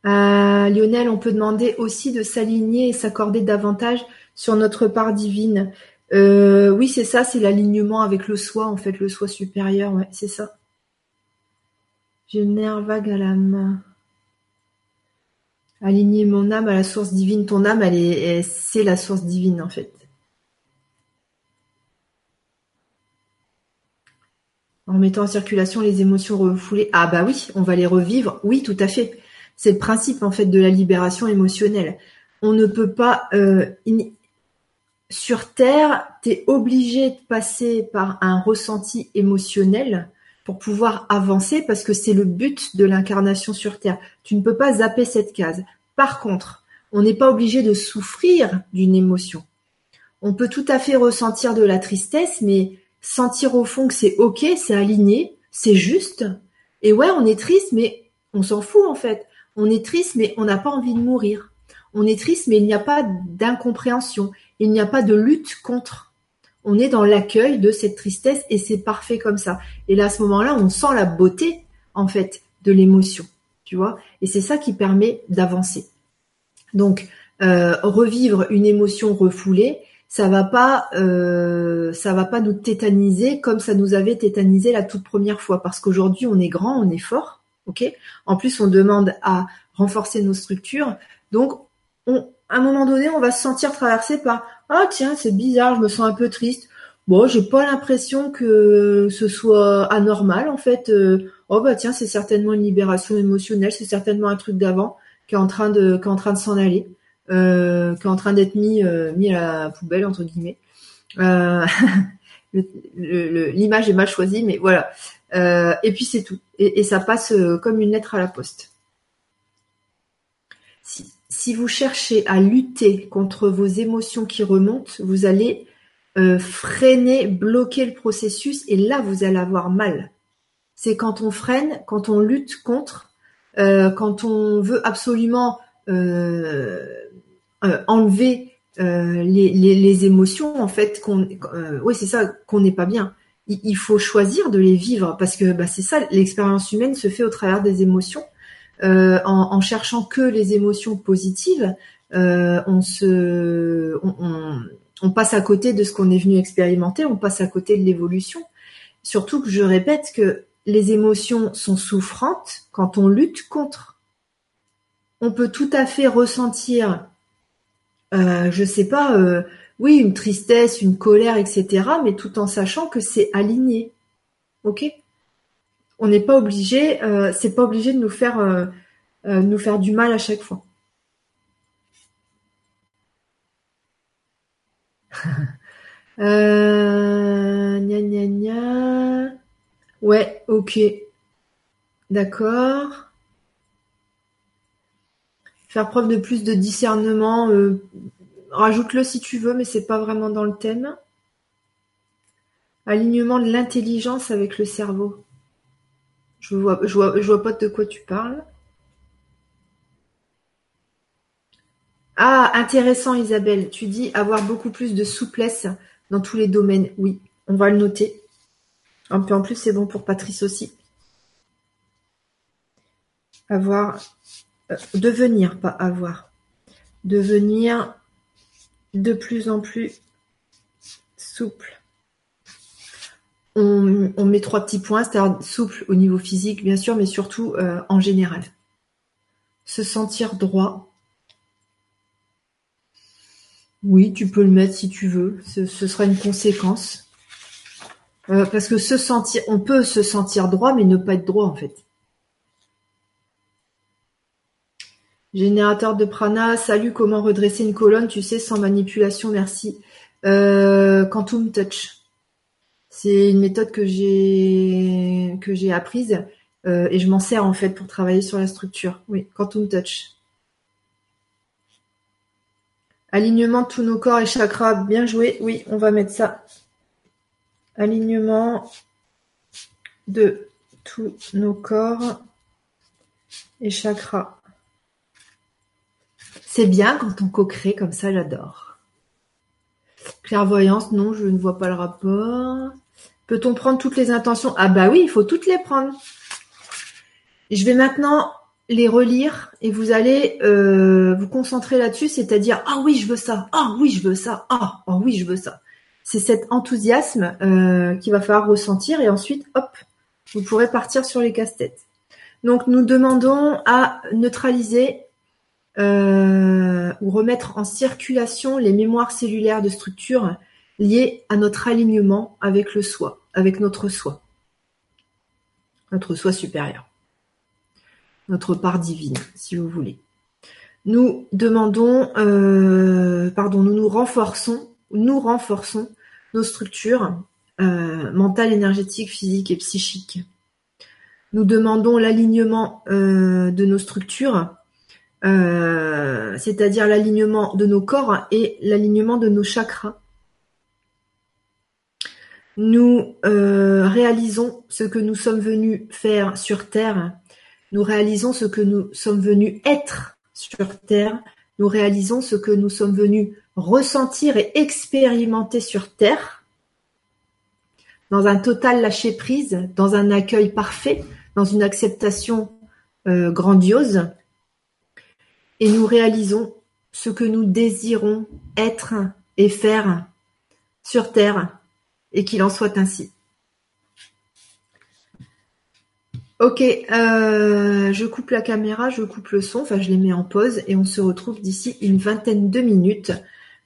À Lionel, on peut demander aussi de s'aligner et s'accorder davantage sur notre part divine. Euh, oui, c'est ça, c'est l'alignement avec le soi, en fait, le soi supérieur, ouais, c'est ça. J'ai une nerf vague à l'âme. Aligner mon âme à la source divine. Ton âme, elle est, c'est la source divine, en fait. En mettant en circulation les émotions refoulées. Ah bah oui, on va les revivre. Oui, tout à fait. C'est le principe en fait de la libération émotionnelle. On ne peut pas euh, sur Terre, tu es obligé de passer par un ressenti émotionnel pour pouvoir avancer parce que c'est le but de l'incarnation sur Terre. Tu ne peux pas zapper cette case. Par contre, on n'est pas obligé de souffrir d'une émotion. On peut tout à fait ressentir de la tristesse, mais sentir au fond que c'est ok, c'est aligné, c'est juste. Et ouais, on est triste, mais on s'en fout en fait. On est triste, mais on n'a pas envie de mourir. On est triste, mais il n'y a pas d'incompréhension. Il n'y a pas de lutte contre. On est dans l'accueil de cette tristesse et c'est parfait comme ça. Et là, à ce moment-là, on sent la beauté, en fait, de l'émotion. Tu vois? Et c'est ça qui permet d'avancer. Donc, euh, revivre une émotion refoulée, ça va pas, euh, ça va pas nous tétaniser comme ça nous avait tétanisé la toute première fois, parce qu'aujourd'hui on est grand, on est fort, ok? En plus, on demande à renforcer nos structures, donc on, à un moment donné, on va se sentir traversé par ah tiens c'est bizarre, je me sens un peu triste. Bon, j'ai pas l'impression que ce soit anormal en fait. Euh, oh bah tiens, c'est certainement une libération émotionnelle, c'est certainement un truc d'avant qui est en train de qui est en train de s'en aller, euh, qui est en train d'être mis euh, mis à la poubelle entre guillemets. L'image est mal choisie, mais voilà. et puis c'est tout. Et, et, ça passe comme une lettre à la poste. Si, si vous cherchez à lutter contre vos émotions qui remontent, vous allez euh, freiner, bloquer le processus et là vous allez avoir mal. C'est quand on freine, quand on lutte contre, euh, quand on veut absolument euh, enlever les, émotions en fait qu'on oui c'est ça qu'on n'est pas bien il, faut choisir de les vivre parce que bah, c'est ça l'expérience humaine se fait au travers des émotions euh, en, cherchant que les émotions positives, euh, on se, on, passe à côté de ce qu'on est venu expérimenter, on passe à côté de l'évolution. Surtout que je répète que les émotions sont souffrantes quand on lutte contre. On peut tout à fait ressentir, euh, je sais pas, euh, oui, une tristesse, une colère, etc., mais tout en sachant que c'est aligné. Ok? On n'est pas obligé, euh, c'est pas obligé de nous faire, euh, euh, nous faire du mal à chaque fois. gna gna gna. Ouais, ok. D'accord. Faire preuve de plus de discernement. Rajoute-le si tu veux, mais c'est pas vraiment dans le thème. Alignement de l'intelligence avec le cerveau. Je vois, vois pas de quoi tu parles. Ah, intéressant Isabelle. Tu dis avoir beaucoup plus de souplesse dans tous les domaines. Oui, on va le noter. Un peu en plus, c'est bon pour Patrice aussi. Avoir, euh, devenir, pas avoir. Devenir de plus en plus souple on, met trois petits points, c'est-à-dire souple au niveau physique, bien sûr, mais surtout euh, en général. Se sentir droit. Oui, tu peux le mettre si tu veux. Ce, sera une conséquence. Euh, parce que se sentir, on peut se sentir droit, mais ne pas être droit en fait. Générateur de prana, salut, comment redresser une colonne, tu sais, sans manipulation, merci. Euh, Quantum Touch. C'est une méthode que j'ai apprise euh, et je m'en sers en fait pour travailler sur la structure. Oui, Quantum Touch. Alignement de tous nos corps et chakras, bien joué. Oui, on va mettre ça. Alignement de tous nos corps et chakras. C'est bien quand on co-crée comme ça, j'adore. Clairvoyance, non, je ne vois pas le rapport. Peut-on prendre toutes les intentions? Ah bah oui, il faut toutes les prendre. Je vais maintenant les relire et vous allez euh, vous concentrer là-dessus, c'est-à-dire ah oui je veux ça, ah oui je veux ça, ah oh oui je veux ça. c'est cet enthousiasme euh, qu'il va falloir ressentir et ensuite, hop, vous pourrez partir sur les casse-têtes. Donc nous demandons à neutraliser euh, ou remettre en circulation les mémoires cellulaires de structure liées à notre alignement avec le soi, avec notre soi, notre soi supérieur, notre part divine, si vous voulez. Nous demandons, euh, pardon, nous nous renforçons, nous renforçons nos structures euh, mentales, énergétiques, physiques et psychiques. Nous demandons l'alignement euh, de nos structures, c'est-à-dire l'alignement de nos corps et l'alignement de nos chakras. Nous réalisons ce que nous sommes venus faire sur Terre. Nous réalisons ce que nous sommes venus être sur Terre, nous réalisons ce que nous sommes venus ressentir et expérimenter sur Terre, dans un total lâcher-prise, dans un accueil parfait, dans une acceptation euh, grandiose, et nous réalisons ce que nous désirons être et faire sur Terre, et qu'il en soit ainsi. Ok, euh, je coupe la caméra, je coupe le son, enfin je les mets en pause et on se retrouve d'ici une vingtaine de minutes.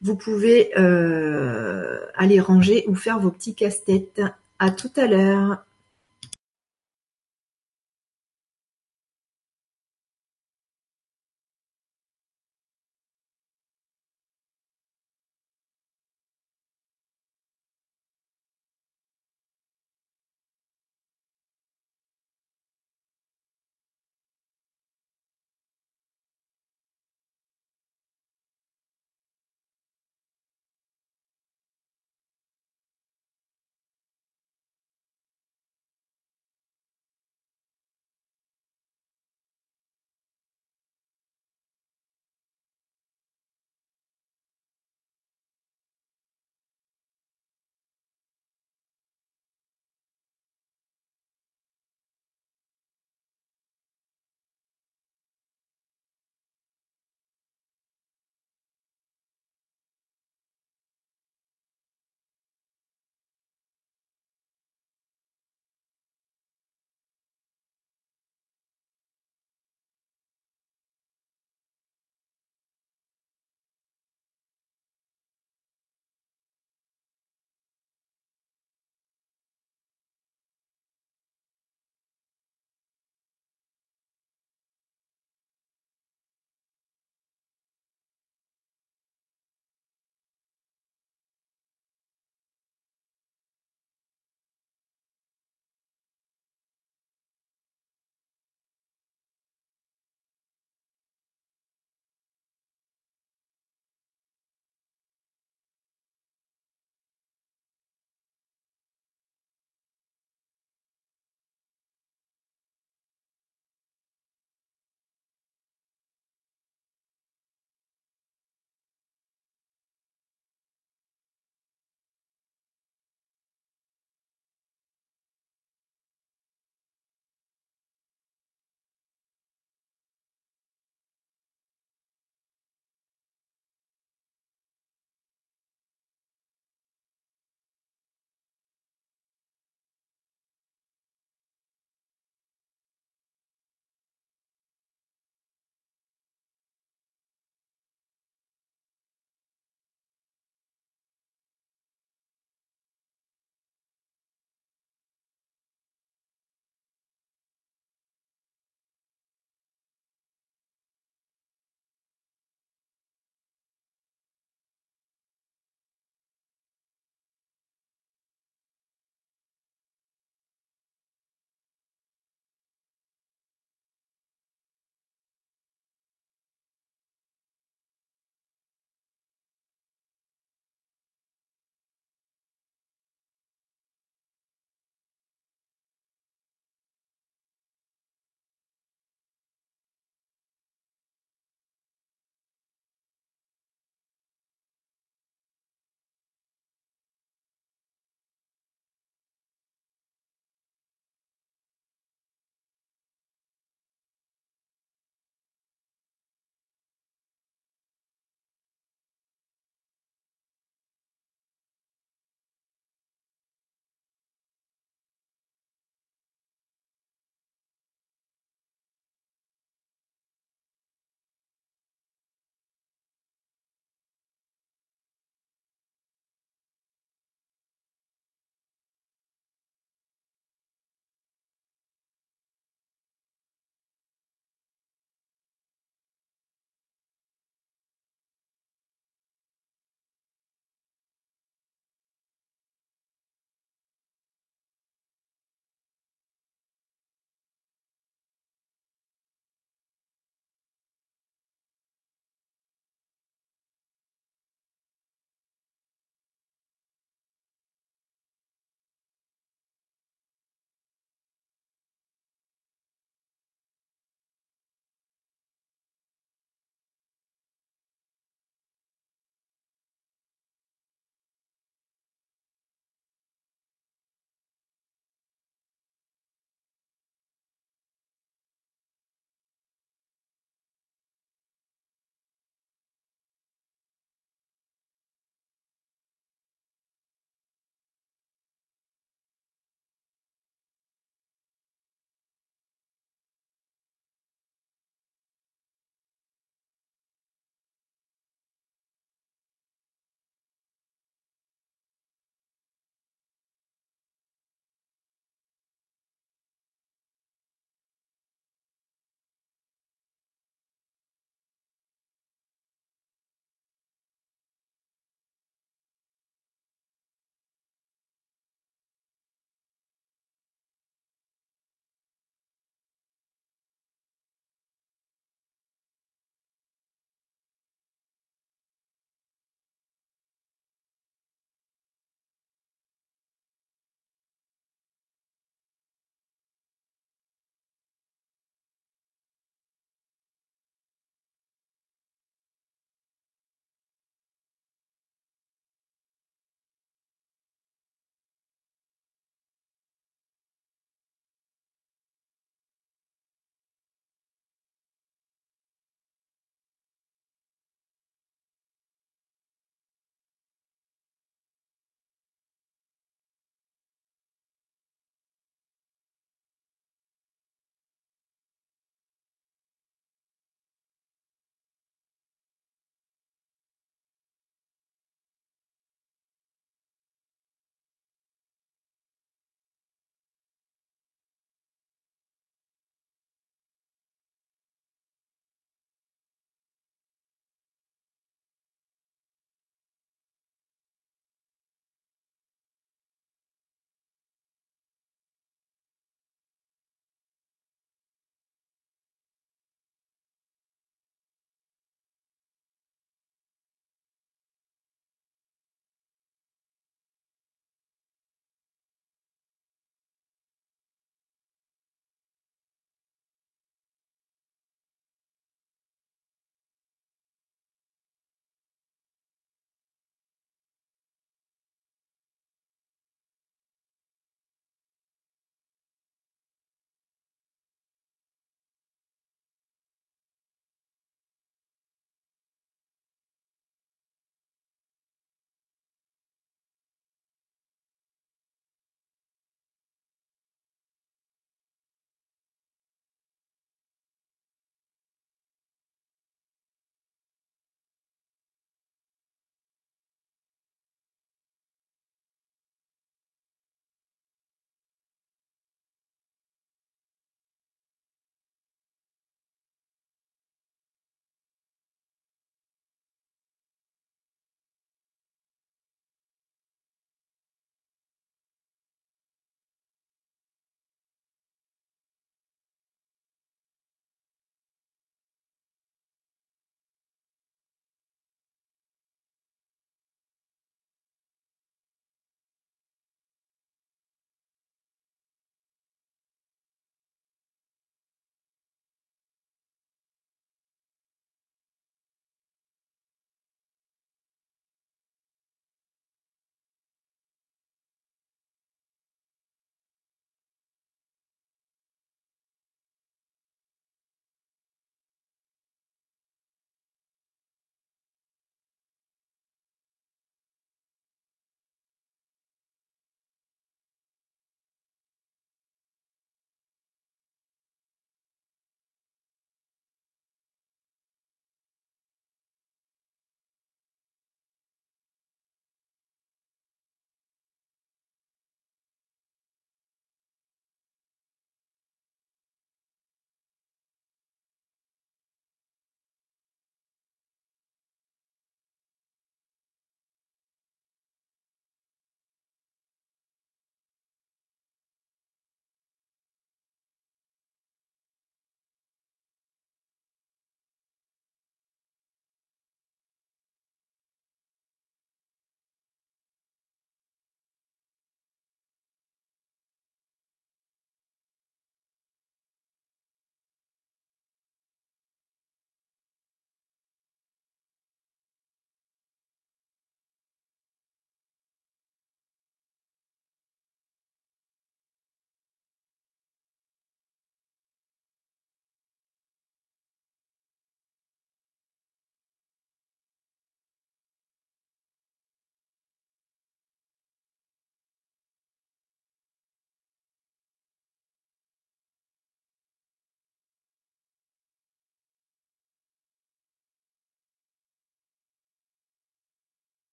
Vous pouvez euh, aller ranger ou faire vos petits casse-têtes. À tout à l'heure.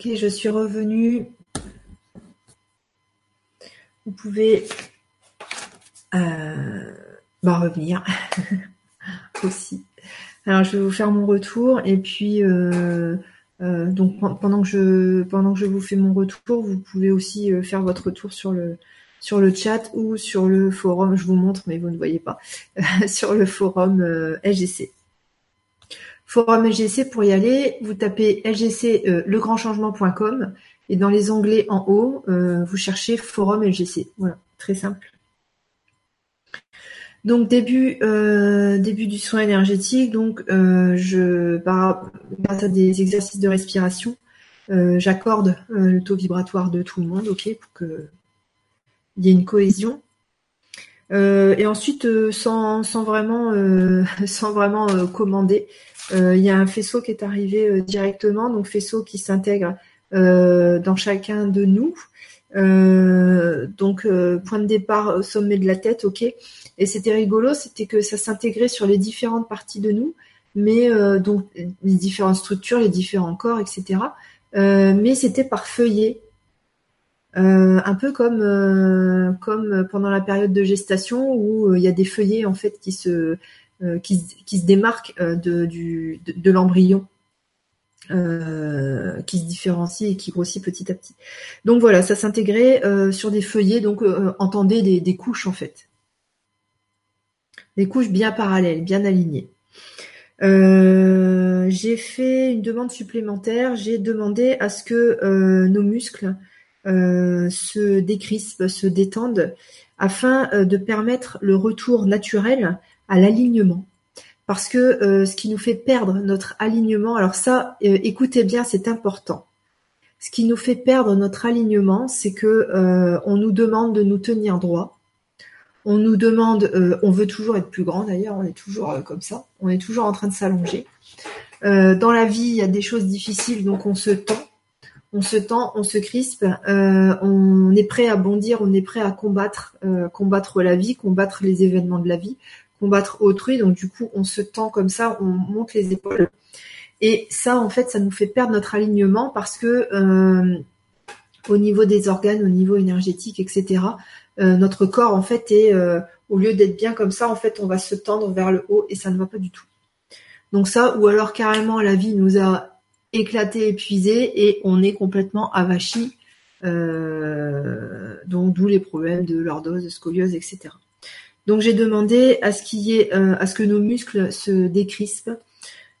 Ok, je suis revenue. Vous pouvez euh, bah, revenir aussi. Alors, je vais vous faire mon retour et puis euh, euh, donc pendant que je pendant que je vous fais mon retour, vous pouvez aussi faire votre retour sur le sur le chat ou sur le forum. Je vous montre, mais vous ne voyez pas sur le forum LGC. Forum LGC pour y aller, vous tapez LGC legrandchangement.com et dans les onglets en haut, vous cherchez forum LGC. Voilà, très simple. Donc début euh, du soin énergétique. Donc euh, je par, grâce à des exercices de respiration, euh, j'accorde le taux vibratoire de tout le monde, ok, pour que il y ait une cohésion. et ensuite, sans vraiment commander, il y a un faisceau qui est arrivé directement, donc faisceau qui s'intègre dans chacun de nous. donc point de départ au sommet de la tête, ok. Et c'était rigolo, c'était que ça s'intégrait sur les différentes parties de nous, mais euh, donc les différentes structures, les différents corps, etc. Euh, mais c'était par feuillet. Euh, un peu comme comme pendant la période de gestation où il y a des feuillets en fait qui se qui, se démarquent de, du, de, l'embryon. qui se différencie et qui grossit petit à petit. Donc voilà, ça s'intégrait sur des feuillets, donc entendez des, des, couches en fait des couches bien parallèles, bien alignées. Euh, j'ai fait une demande supplémentaire. J'ai demandé à ce que euh, nos muscles euh, se décrispent, se détendent, afin de permettre le retour naturel à l'alignement. Parce que ce qui nous fait perdre notre alignement, alors ça, écoutez bien, c'est important. Ce qui nous fait perdre notre alignement, c'est que on nous demande de nous tenir droit, on nous demande, euh, on veut toujours être plus grand d'ailleurs, on est toujours euh, comme ça, on est toujours en train de s'allonger. Euh, dans la vie, il y a des choses difficiles, donc on se tend, on se tend, on se crispe, on est prêt à bondir, on est prêt à combattre, combattre la vie, combattre les événements de la vie, combattre autrui. Donc du coup, on se tend comme ça, on monte les épaules. Et ça, en fait, ça nous fait perdre notre alignement parce que au niveau des organes, au niveau énergétique, etc. Euh, notre corps en fait est euh, au lieu d'être bien comme ça, en fait, on va se tendre vers le haut et ça ne va pas du tout. Donc ça, ou alors carrément la vie nous a éclaté, épuisé et on est complètement avachi. Euh, donc d'où les problèmes de lordose, de scoliose, etc. Donc j'ai demandé à ce qu'il y ait, à ce que nos muscles se décrispent,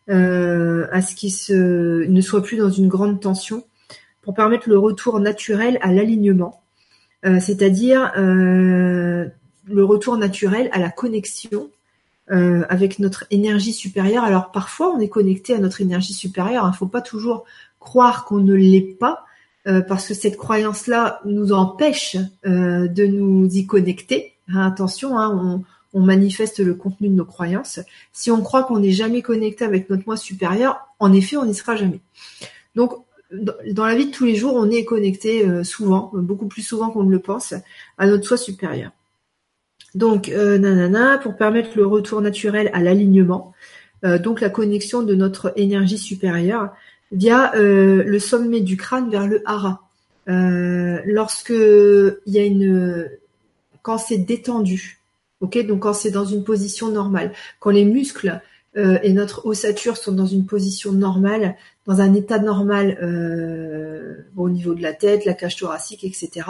à ce qu'ils ne soient plus dans une grande tension, pour permettre le retour naturel à l'alignement. Euh, c'est-à-dire euh, le retour naturel à la connexion euh, avec notre énergie supérieure. Alors parfois on est connecté à notre énergie supérieure, il ne faut pas toujours croire qu'on ne l'est pas, parce que cette croyance-là nous empêche de nous y connecter. Hein, attention, hein, on, manifeste le contenu de nos croyances. Si on croit qu'on n'est jamais connecté avec notre moi supérieur, en effet, on n'y sera jamais. Donc dans la vie de tous les jours, on est connecté euh, souvent, beaucoup plus souvent qu'on ne le pense, à notre soi supérieur. Donc, euh, nanana, pour permettre le retour naturel à l'alignement, euh, donc la connexion de notre énergie supérieure via le sommet du crâne vers le hara. lorsque il y a une, quand c'est détendu, ok, donc quand c'est dans une position normale, quand les muscles et notre ossature sont dans une position normale, dans un état normal euh, au niveau de la tête, la cage thoracique, etc.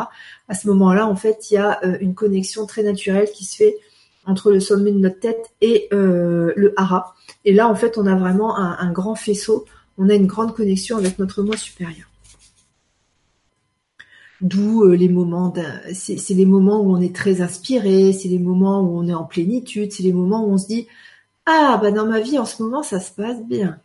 À ce moment-là, en fait, il y a euh, une connexion très naturelle qui se fait entre le sommet de notre tête et euh, le hara. Et là, en fait, on a vraiment un, grand faisceau, on a une grande connexion avec notre moi supérieur. D'où les moments, c'est les moments où on est très inspiré, c'est les moments où on est en plénitude, c'est les moments où on se dit ah bah dans ma vie en ce moment ça se passe bien.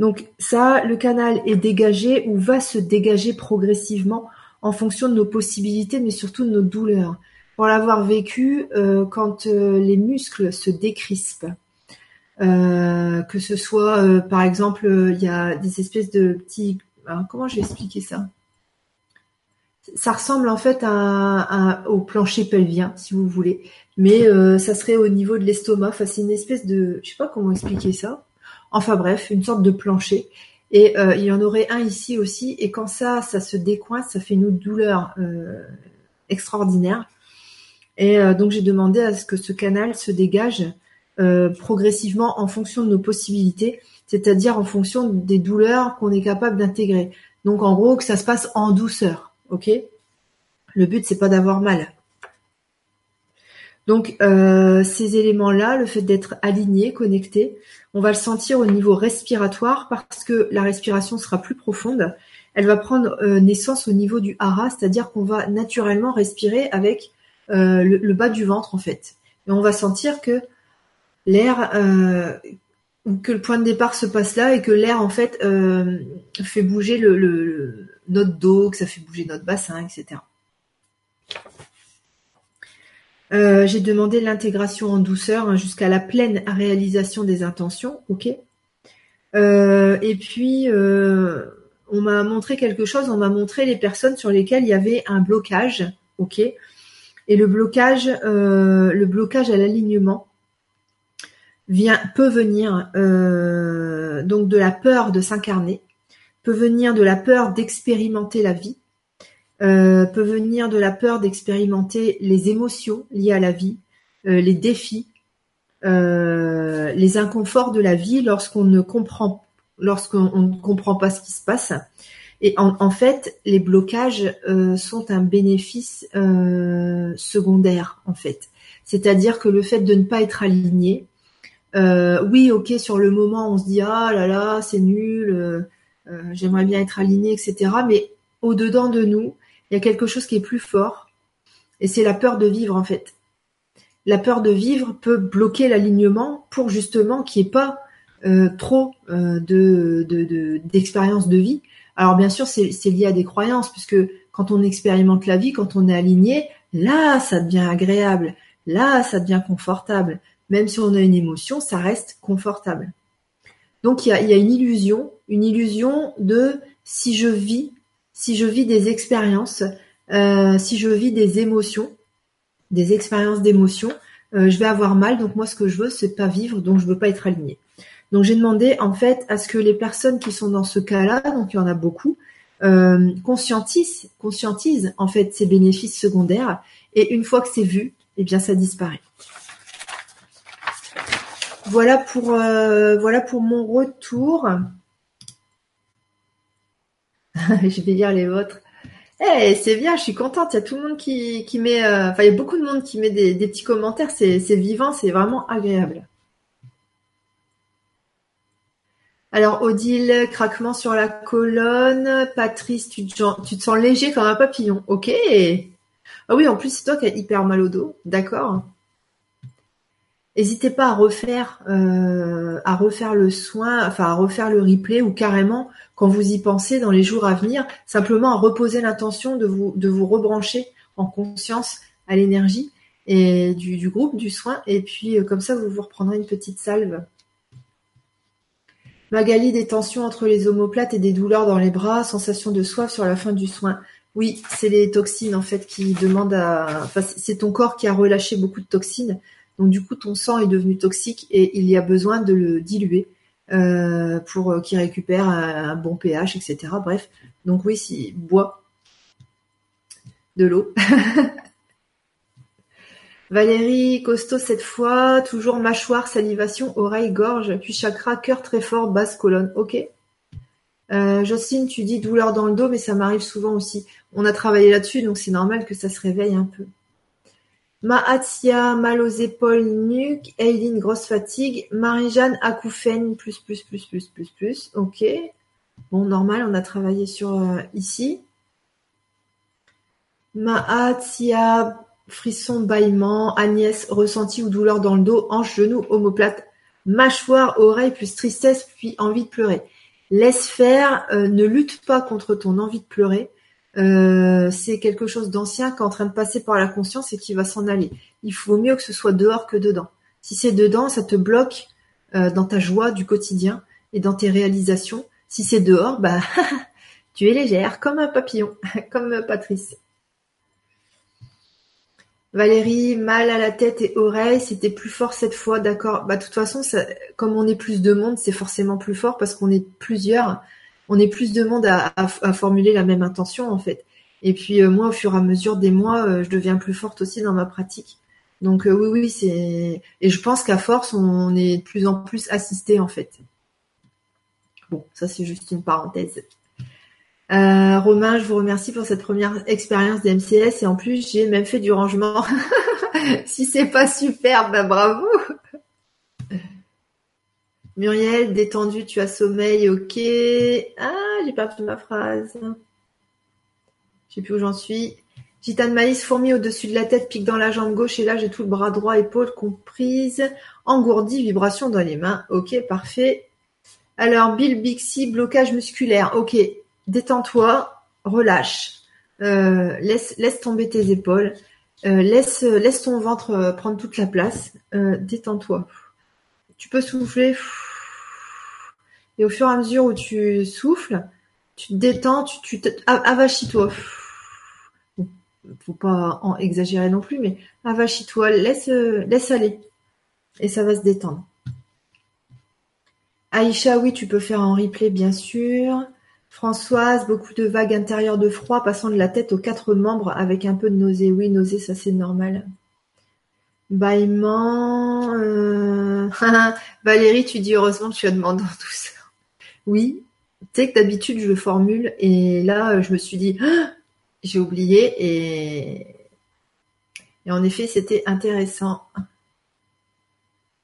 Donc ça, le canal est dégagé ou va se dégager progressivement en fonction de nos possibilités, mais surtout de nos douleurs. Pour l'avoir vécu, euh, quand euh, les muscles se décrispent, euh, que ce soit, par exemple, il y a des espèces de petits... comment je vais expliquer ça? Ça ressemble en fait au plancher pelvien, si vous voulez, mais ça serait au niveau de l'estomac. Enfin, c'est une espèce de, je sais pas comment expliquer ça. Enfin bref, une sorte de plancher. Et euh, il y en aurait un ici aussi. Et quand ça, ça se décoince, ça fait une douleur euh, extraordinaire. Et euh, donc j'ai demandé à ce que ce canal se dégage progressivement en fonction de nos possibilités, c'est-à-dire en fonction des douleurs qu'on est capable d'intégrer. Donc en gros que ça se passe en douceur, ok Le but c'est pas d'avoir mal. Donc ces éléments-là, le fait d'être aligné, connecté, on va le sentir au niveau respiratoire parce que la respiration sera plus profonde. Elle va prendre euh, naissance au niveau du hara, c'est-à-dire qu'on va naturellement respirer avec euh, le, bas du ventre en fait. Et on va sentir que l'air, euh, que le point de départ se passe là et que l'air en fait fait bouger le, notre dos, que ça fait bouger notre bassin, etc. Euh, j'ai demandé l'intégration en douceur hein, jusqu'à la pleine réalisation des intentions, ok. Euh, et puis euh, on m'a montré quelque chose, on m'a montré les personnes sur lesquelles il y avait un blocage, ok. Et le blocage, le blocage à l'alignement vient peut venir donc de la peur de s'incarner, peut venir de la peur d'expérimenter la vie, euh, peut venir de la peur d'expérimenter les émotions liées à la vie, euh, les défis, euh, les inconforts de la vie lorsqu'on ne comprend lorsqu'on ne comprend pas ce qui se passe. Et en, fait, les blocages sont un bénéfice secondaire, en fait. C'est-à-dire que le fait de ne pas être aligné, oui, ok, sur le moment, on se dit ah là là, c'est nul, j'aimerais bien être aligné, etc. Mais au dedans de nous, il y a quelque chose qui est plus fort, et c'est la peur de vivre en fait. La peur de vivre peut bloquer l'alignement pour justement qu'il n'y ait pas euh, trop euh, de d'expérience de, vie. Alors bien sûr, c'est lié à des croyances, puisque quand on expérimente la vie, quand on est aligné, là, ça devient agréable, là, ça devient confortable. Même si on a une émotion, ça reste confortable. Donc il y a, une illusion, une illusion de si je vis, si je vis des expériences, euh, si je vis des émotions, des expériences d'émotions, euh, je vais avoir mal. Donc moi, ce que je veux, c'est pas vivre, donc je veux pas être aligné. Donc j'ai demandé en fait à ce que les personnes qui sont dans ce cas-là, donc il y en a beaucoup, euh, conscientisent, conscientisent en fait ces bénéfices secondaires. Et une fois que c'est vu, eh bien ça disparaît. Voilà pour voilà pour mon retour. je vais lire les vôtres. Eh, c'est bien, je suis contente. Il y a tout le monde qui, met, euh, il y a beaucoup de monde qui met des, petits commentaires. C'est, vivant, c'est vraiment agréable. Alors, Odile, craquement sur la colonne. Patrice, tu te, tu te sens léger comme un papillon. Ok. Ah oui, en plus, c'est toi qui as hyper mal au dos. D'accord. N'hésitez pas à refaire, euh, à refaire le soin, enfin à refaire le replay ou carrément quand vous y pensez dans les jours à venir, simplement à reposer l'intention de vous rebrancher en conscience à l'énergie du, groupe du soin et puis euh, comme ça vous vous reprendrez une petite salve. Magali, des tensions entre les omoplates et des douleurs dans les bras, sensation de soif sur la fin du soin. Oui, c'est les toxines en fait qui demandent à. C'est ton corps qui a relâché beaucoup de toxines donc du coup, ton sang est devenu toxique et il y a besoin de le diluer euh, pour euh, qu'il récupère un, bon pH, etc. Bref, donc oui, si bois de l'eau. Valérie, costaud cette fois, toujours mâchoire, salivation, oreille, gorge, puis chakra, cœur très fort, basse colonne. Ok. Euh, Jocelyne, tu dis douleur dans le dos, mais ça m'arrive souvent aussi. On a travaillé là-dessus, donc c'est normal que ça se réveille un peu. Mahathia, mal aux épaules, nuque. Eileen, grosse fatigue. Marie-Jeanne, acouphène, plus, plus, plus, plus, plus, plus. Ok. Bon, normal, on a travaillé sur euh, ici. Mahathia, frisson, bâillement. Agnès, ressenti ou douleur dans le dos, hanche, genou, omoplate, mâchoire, oreille, plus tristesse, puis envie de pleurer. Laisse faire, euh, ne lutte pas contre ton envie de pleurer. Euh, c'est quelque chose d'ancien qui est en train de passer par la conscience et qui va s'en aller. Il faut mieux que ce soit dehors que dedans. Si c'est dedans, ça te bloque euh, dans ta joie du quotidien et dans tes réalisations. Si c'est dehors, bah tu es légère comme un papillon, comme Patrice. Valérie, mal à la tête et oreille, c'était plus fort cette fois, d'accord. Bah de toute façon, comme on est plus de monde, c'est forcément plus fort parce qu'on est plusieurs. On est plus de monde à, formuler la même intention en fait. Et puis moi, au fur et à mesure des mois, je deviens plus forte aussi dans ma pratique. Donc oui, oui, c'est et je pense qu'à force, on est de plus en plus assisté en fait. Bon, ça c'est juste une parenthèse. Euh, Romain, je vous remercie pour cette première expérience d'MCS et en plus j'ai même fait du rangement. si c'est pas super, bah bravo. Muriel, détendu, tu as sommeil, ok. Ah, j'ai perdu ma phrase. Je sais plus où j'en suis. Gitane maïs, fourmi au-dessus de la tête, pique dans la jambe gauche et là j'ai tout le bras droit, épaule comprise, engourdi, vibration dans les mains. Ok, parfait. Alors, Bill Bixi, blocage musculaire. Ok, détends-toi, relâche, euh, laisse, laisse tomber tes épaules, euh, laisse, laisse ton ventre euh, prendre toute la place, détends-toi. Tu peux souffler et au fur et à mesure où tu souffles, tu te détends, tu, tu avachis-toi. faut pas en exagérer non plus, mais avachis-toi, laisse, laisse aller et ça va se détendre. Aïcha, oui, tu peux faire en replay, bien sûr. Françoise, beaucoup de vagues intérieures de froid passant de la tête aux quatre membres avec un peu de nausée. Oui, nausée, ça c'est normal. Bâillement. Euh, Valérie, tu dis heureusement que tu as demandé tout ça. Oui, tu sais que d'habitude je le formule et là je me suis dit j'ai oublié et... et en effet c'était intéressant.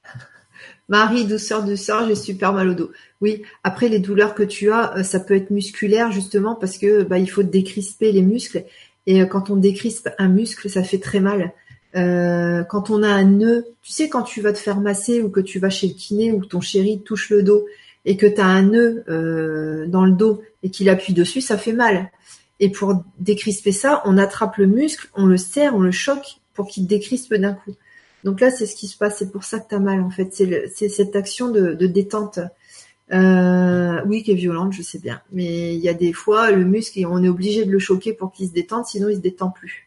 Marie, douceur, douceur, j'ai super mal au dos. Oui, après les douleurs que tu as, euh, ça peut être musculaire justement parce que bah, il faut décrisper les muscles. Et euh, quand on décrispe un muscle, ça fait très mal. Euh, quand on a un nœud, tu sais quand tu vas te faire masser ou que tu vas chez le kiné ou que ton chéri touche le dos et que tu as un nœud dans le dos et qu'il appuie dessus, ça fait mal. Et pour décrisper ça, on attrape le muscle, on le serre, on le choque pour qu'il décrispe d'un coup. Donc là, c'est ce qui se passe. C'est pour ça que tu as mal, en fait. C'est cette action de, détente. Euh, oui, qui est violente, je sais bien. Mais il y a des fois, le muscle, on est obligé de le choquer pour qu'il se détende, sinon il se détend plus.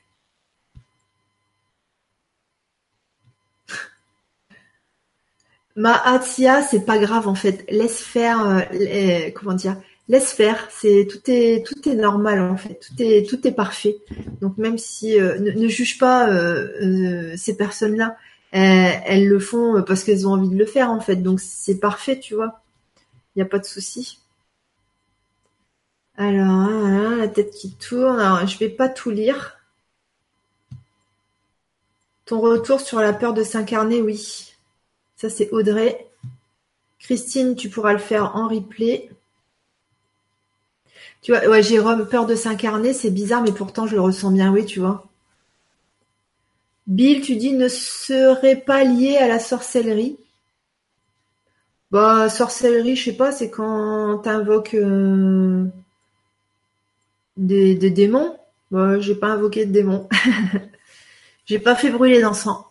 Mahatia, c'est pas grave en fait. Laisse faire, euh, comment dire, laisse faire. C'est tout est tout est normal en fait. Tout est tout est parfait. Donc même si euh, ne, juge pas ces personnes-là. Euh, elles, le font parce qu'elles ont envie de le faire en fait. Donc c'est parfait, tu vois. Il n'y a pas de souci. Alors, hein, la tête qui tourne. Alors, je vais pas tout lire. Ton retour sur la peur de s'incarner, oui. Ça, c'est Audrey. Christine, tu pourras le faire en replay. Tu vois, ouais, Jérôme, peur de s'incarner, c'est bizarre, mais pourtant je le ressens bien, oui, tu vois. Bill, tu dis ne serait pas lié à la sorcellerie. Bah, sorcellerie, je sais pas, c'est quand t'invoques euh, des, démons. Bah, j'ai pas invoqué de démons. j'ai pas fait brûler d'encens.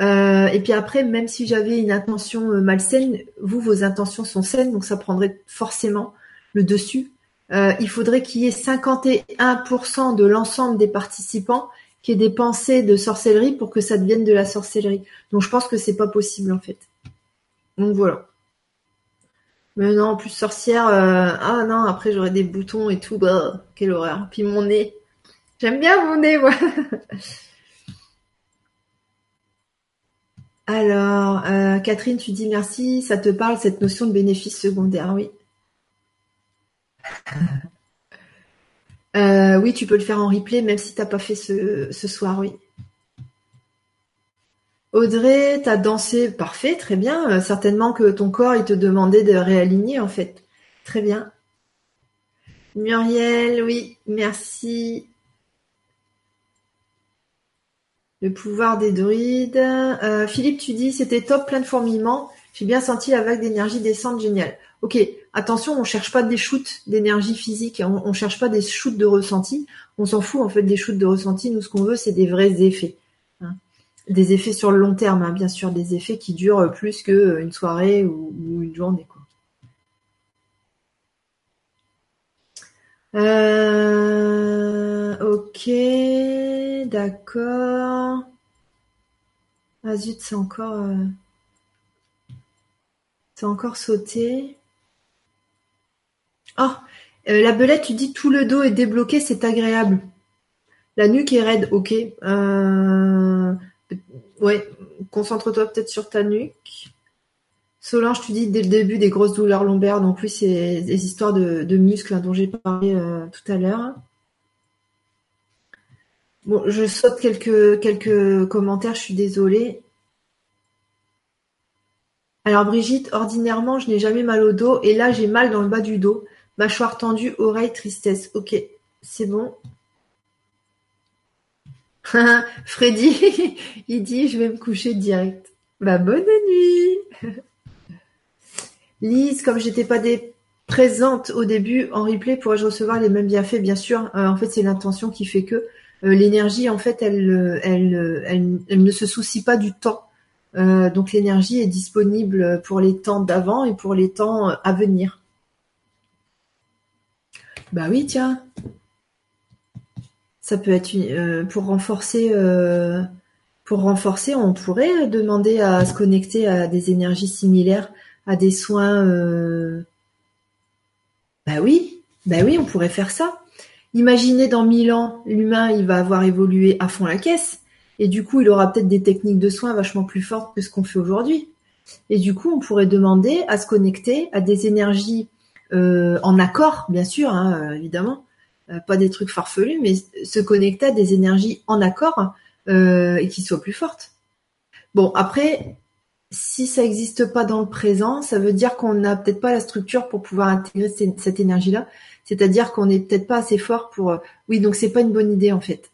Euh, et puis après, même si j'avais une intention euh, malsaine, vous, vos intentions sont saines, donc ça prendrait forcément le dessus. il faudrait qu'il y ait 51% de l'ensemble des participants qu'il y ait des pensées de sorcellerie pour que ça devienne de la sorcellerie. Donc je pense que c'est pas possible en fait. Donc voilà. Mais non, en plus sorcière, euh, ah non, après j'aurais des boutons et tout, bah, quelle horreur. Puis mon nez. J'aime bien mon nez, moi. Alors, euh, Catherine, tu dis merci, ça te parle cette notion de bénéfice secondaire, oui. Euh, oui, tu peux le faire en replay, même si tu n'as pas fait ce, soir, oui. Audrey, tu as dansé, parfait, très bien. Euh, certainement que ton corps, il te demandait de réaligner, en fait. Très bien. Muriel, oui, merci. Le pouvoir des druides. Euh, Philippe, tu dis, c'était top, plein de fourmillements. J'ai bien senti la vague d'énergie descendre, génial. Ok, attention, on cherche pas des shoots d'énergie physique, on, on cherche pas des shoots de ressenti, on s'en fout en fait des shoots de ressenti, nous ce qu'on veut c'est des vrais effets. Hein. Des effets sur le long terme, hein, bien sûr, des effets qui durent plus qu'une soirée ou, une journée. Euh, ok, d'accord. Ah zut, c'est encore... Euh, c'est encore sauté. Oh, la belette, tu dis tout le dos est débloqué, c'est agréable. La nuque est raide, ok. Euh... Ouais, concentre-toi peut-être sur ta nuque. Solange, tu dis dès le début des grosses douleurs lombaires, donc oui, c'est des histoires de, muscles dont j'ai parlé euh, tout à l'heure. Bon, je saute quelques, quelques commentaires, je suis désolée. Alors Brigitte, ordinairement, je n'ai jamais mal au dos et là j'ai mal dans le bas du dos. Mâchoire tendue, oreille, tristesse. Ok, c'est bon. Freddy, il dit je vais me coucher direct. Bah bonne nuit. Lise, comme j'étais pas présente au début en replay, pourrais-je recevoir les mêmes bienfaits? Bien sûr. Euh, en fait, c'est l'intention qui fait que euh, l'énergie, en fait, elle, elle, ne se soucie pas du temps. Euh, donc l'énergie est disponible pour les temps d'avant et pour les temps à venir. Bah oui, tiens. Ça peut être euh, pour renforcer. Euh, pour renforcer, on pourrait demander à se connecter à des énergies similaires, à des soins. Euh... Bah oui, bah oui, on pourrait faire ça. Imaginez dans mille ans, l'humain, il va avoir évolué à fond la caisse, et du coup, il aura peut-être des techniques de soins vachement plus fortes que ce qu'on fait aujourd'hui. Et du coup, on pourrait demander à se connecter à des énergies euh, en accord, bien sûr, hein, évidemment, euh, pas des trucs farfelus, mais se connecter à des énergies en accord euh, et qui soient plus fortes. Bon, après, si ça n'existe pas dans le présent, ça veut dire qu'on n'a peut-être pas la structure pour pouvoir intégrer cette énergie-là. C'est-à-dire qu'on n'est peut-être pas assez fort pour. Oui, donc c'est pas une bonne idée en fait.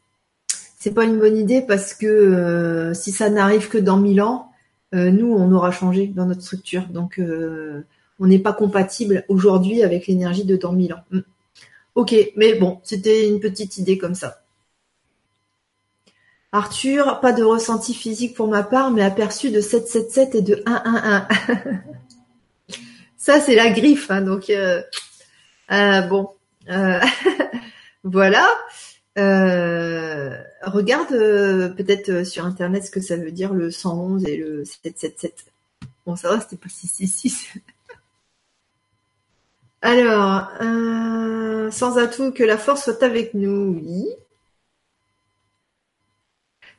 C'est pas une bonne idée parce que si ça n'arrive que dans mille ans, nous on aura changé dans notre structure. Donc on n'est pas compatible aujourd'hui avec l'énergie de dans mille ans. Hmm. Ok, mais bon, c'était une petite idée comme ça. Arthur, pas de ressenti physique pour ma part, mais aperçu de 777 et de 111. ça, c'est la griffe, hein, donc euh, euh, bon, euh, voilà. regarde peut-être sur internet ce que ça veut dire le 111 et le 777. Bon, ça va, c'était pas 666. Alors, sans atout que la force soit avec nous, oui.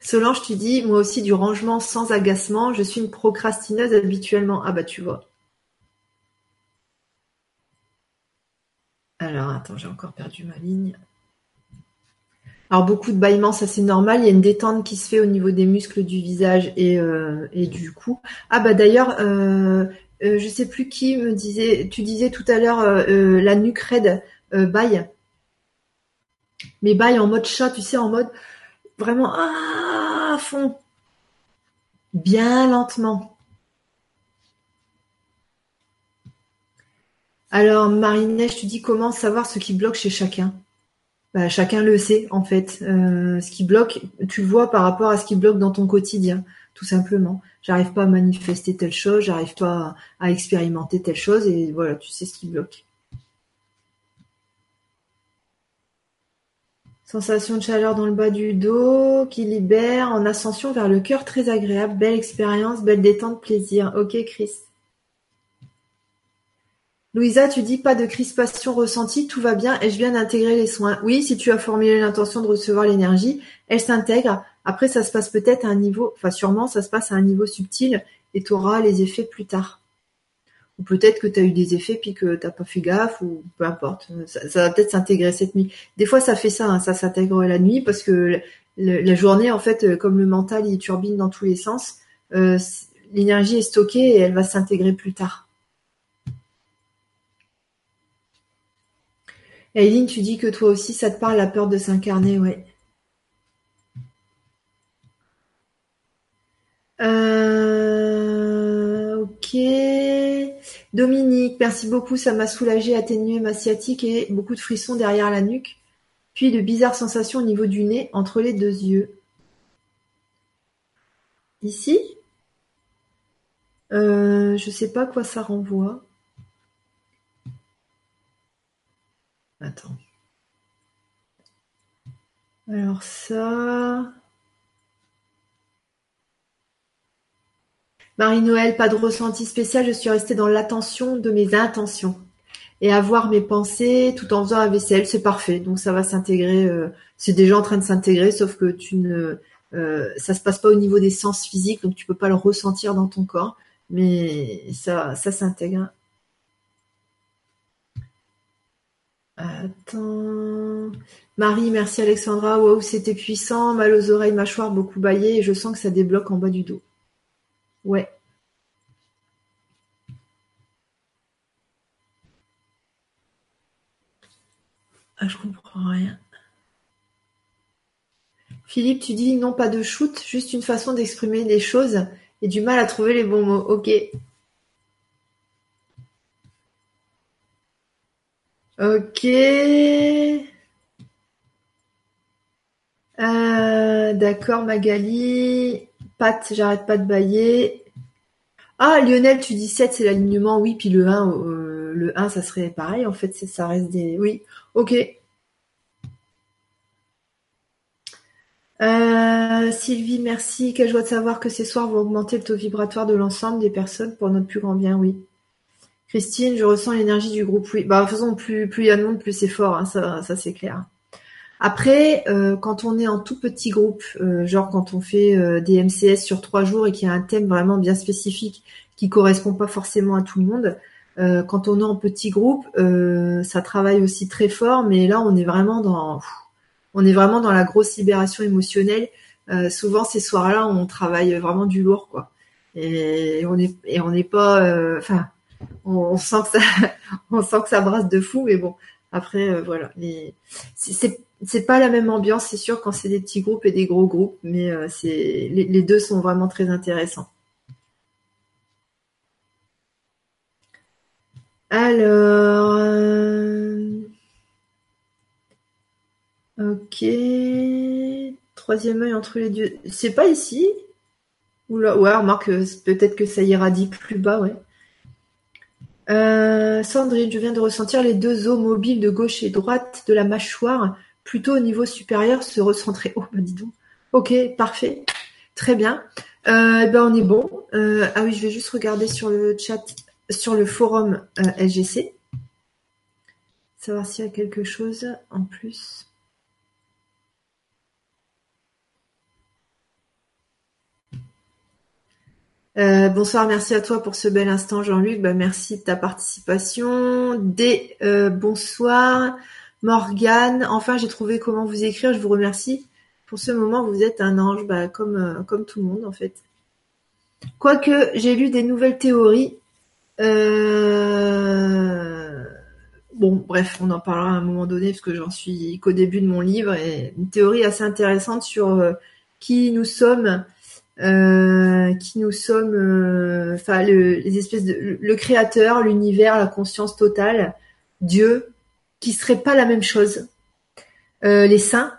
Solange, tu dis, moi aussi du rangement sans agacement, je suis une procrastineuse habituellement. Ah bah tu vois. Alors, attends, j'ai encore perdu ma ligne. Alors beaucoup de bâillements, ça c'est normal. Il y a une détente qui se fait au niveau des muscles du visage et, euh, du cou. Ah bah d'ailleurs, euh, euh, je sais plus qui me disait, tu disais tout à l'heure euh, euh, la nuque raide, baille. Mais baille en mode chat, tu sais, en mode vraiment ah, fond. Bien lentement. Alors, Marinette, je te dis comment savoir ce qui bloque chez chacun? Bah, chacun le sait, en fait. ce qui bloque, tu le vois par rapport à ce qui bloque dans ton quotidien, tout simplement j'arrive pas à manifester telle chose, j'arrive pas à, expérimenter telle chose, et voilà, tu sais ce qui bloque. Sensation de chaleur dans le bas du dos qui libère en ascension vers le cœur très agréable. Belle expérience, belle détente, plaisir. Ok Chris. Louisa, tu dis pas de crispation ressentie, tout va bien et je viens d'intégrer les soins. Oui, si tu as formulé l'intention de recevoir l'énergie, elle s'intègre. Après, ça se passe peut-être à un niveau, enfin sûrement, ça se passe à un niveau subtil et tu auras les effets plus tard. Ou peut-être que tu as eu des effets puis que t'as pas fait gaffe ou peu importe. Ça, va peut-être s'intégrer cette nuit. Des fois, ça fait ça, hein, ça s'intègre la nuit parce que la journée, en fait, comme le mental il turbine dans tous les sens, euh, l'énergie est stockée et elle va s'intégrer plus tard. Aileen, tu dis que toi aussi, ça te parle la peur de s'incarner, ouais. Euh, ok. Dominique, merci beaucoup, ça m'a soulagé, atténué ma sciatique et beaucoup de frissons derrière la nuque, puis de bizarres sensations au niveau du nez entre les deux yeux. Ici? Euh, Je sais pas quoi ça renvoie. Attends. Alors ça. Marie-Noël, pas de ressenti spécial, je suis restée dans l'attention de mes intentions. et avoir mes pensées tout en faisant la vaisselle, c'est parfait. Donc ça va s'intégrer. Euh, c'est déjà en train de s'intégrer, sauf que tu ne, euh, ça se passe pas au niveau des sens physiques, donc tu peux pas le ressentir dans ton corps, mais ça, ça s'intègre. Attends. Marie, merci Alexandra. Waouh, c'était puissant. Mal aux oreilles, mâchoire, beaucoup baillé. Et je sens que ça débloque en bas du dos. Ouais. Ah, je comprends rien. Philippe, tu dis non, pas de shoot, juste une façon d'exprimer les choses et du mal à trouver les bons mots. Ok. Ok. Euh, d'accord, Magali. J'arrête pas de bailler. Ah, Lionel, tu dis 7, c'est l'alignement, oui, puis le 1, euh, le 1, ça serait pareil, en fait, ça reste des... Oui, ok. Euh, Sylvie, merci. Quelle joie de savoir que ces soirs vont augmenter le taux vibratoire de l'ensemble des personnes pour notre plus grand bien, oui. Christine, je ressens l'énergie du groupe, oui. Bah, de toute façon, plus, plus il y a de monde, plus c'est fort, hein, ça, ça c'est clair. Après, euh, quand on est en tout petit groupe, euh, genre quand on fait euh, des MCS sur trois jours et qu'il y a un thème vraiment bien spécifique qui correspond pas forcément à tout le monde, quand on est en petit groupe, ça travaille aussi très fort, mais là on est vraiment dans, on est vraiment dans la grosse libération émotionnelle. souvent ces soirs-là, on travaille vraiment du lourd, quoi. Et on est et on n'est pas, enfin, on, sent que ça, on sent que ça brasse de fou, mais bon. Après, voilà, c'est c'est pas la même ambiance, c'est sûr, quand c'est des petits groupes et des gros groupes, mais euh, les, deux sont vraiment très intéressants. Alors, euh, ok, troisième œil entre les deux, c'est pas ici? Ou là, ouais, remarque, euh, peut-être que ça irradie plus bas, ouais. Sandrine, je viens de ressentir les deux os mobiles de gauche et droite de la mâchoire plutôt au niveau supérieur, se recentrer. Oh, bah dis donc. Ok, parfait. Très bien. Euh, ben on est bon. Euh, ah oui, je vais juste regarder sur le chat, sur le forum euh, LGC. Savoir s'il y a quelque chose en plus. bonsoir, merci à toi pour ce bel instant, Jean-Luc. Ben, merci de ta participation. Des bonsoir. Morgane, enfin j'ai trouvé comment vous écrire, je vous remercie. Pour ce moment, vous êtes un ange, bah, comme, euh, comme tout le monde en fait. Quoique j'ai lu des nouvelles théories. Euh, bon, bref, on en parlera à un moment donné parce que j'en suis qu'au début de mon livre et une théorie assez intéressante sur euh, qui nous sommes, qui nous sommes, enfin les espèces de le créateur, l'univers, la conscience totale, Dieu, qui seraient pas la même chose. Euh, les saints,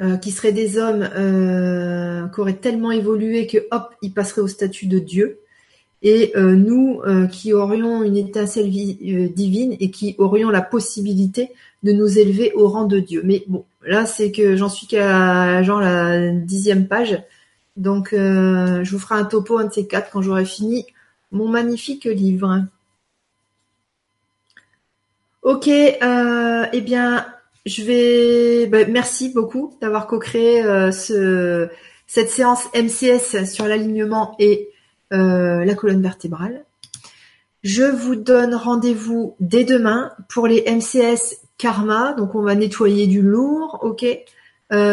euh, qui seraient des hommes euh, qui auraient tellement évolué que hop, ils passeraient au statut de Dieu. Et nous, qui aurions une étincelle divine et qui aurions la possibilité de nous élever au rang de Dieu. Mais bon, là, c'est que j'en suis qu'à genre la dixième page. Donc, je vous ferai un topo un de ces quatre quand j'aurai fini mon magnifique livre. Ok, euh, eh bien, je vais. Bah, merci beaucoup d'avoir co-créé euh, ce, cette séance MCS sur l'alignement et euh, la colonne vertébrale. Je vous donne rendez-vous dès demain pour les MCS Karma. Donc, on va nettoyer du lourd, ok.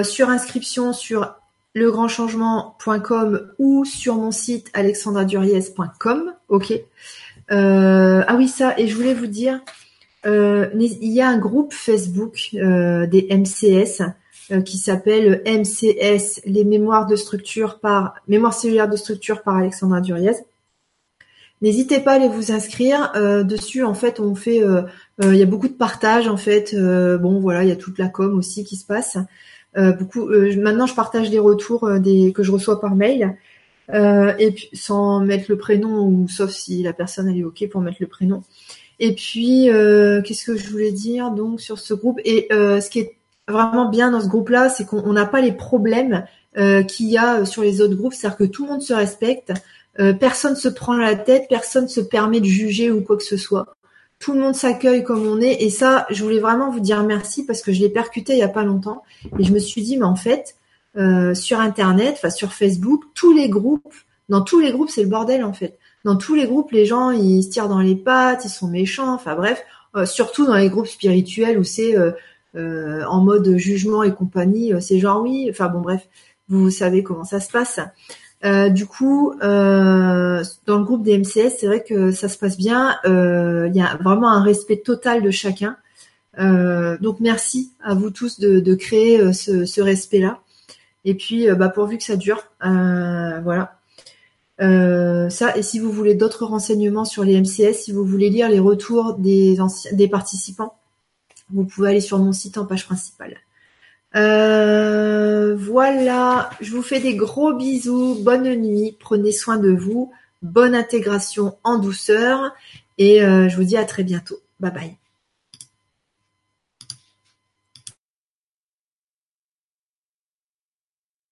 sur inscription sur legrandchangement.com ou sur mon site alexandraduriez.com, ok. ah oui, ça. Et je voulais vous dire il y a un groupe Facebook euh, des MCS euh, qui s'appelle MCS, les mémoires de structure par mémoire cellulaire de structure par Alexandra Duriez. N'hésitez pas à aller vous inscrire. dessus, en fait, on fait, il y a beaucoup de partage. En fait, bon, voilà, il y a toute la com aussi qui se passe. beaucoup. maintenant, je partage les retours des que je reçois par mail. et puis sans mettre le prénom ou sauf si la personne elle est ok pour mettre le prénom. Et puis, euh, qu'est-ce que je voulais dire donc sur ce groupe? Et euh, ce qui est vraiment bien dans ce groupe-là, c'est qu'on n'a pas les problèmes euh, qu'il y a sur les autres groupes, c'est-à-dire que tout le monde se respecte, personne se prend la tête, personne se permet de juger ou quoi que ce soit. tout le monde s'accueille comme on est. Et ça, je voulais vraiment vous dire merci parce que je l'ai percuté il y a pas longtemps. Et je me suis dit, mais en fait, euh, sur Internet, enfin sur Facebook, tous les groupes, dans tous les groupes, c'est le bordel en fait. Dans tous les groupes, les gens, ils se tirent dans les pattes, ils sont méchants. Enfin bref, euh, surtout dans les groupes spirituels où c'est euh, en mode jugement et compagnie. c'est genre oui. Enfin bon bref, vous savez comment ça se passe. Euh, du coup, euh, dans le groupe des MCS, c'est vrai que ça se passe bien. Euh, il y a vraiment un respect total de chacun. donc merci à vous tous de, créer ce, respect-là. Et puis, bah, pourvu que ça dure, voilà. Ça, et si vous voulez d'autres renseignements sur les MCS, si vous voulez lire les retours des, des participants, vous pouvez aller sur mon site en page principale. Euh, voilà, je vous fais des gros bisous, bonne nuit, prenez soin de vous, bonne intégration en douceur et euh, je vous dis à très bientôt. Bye bye.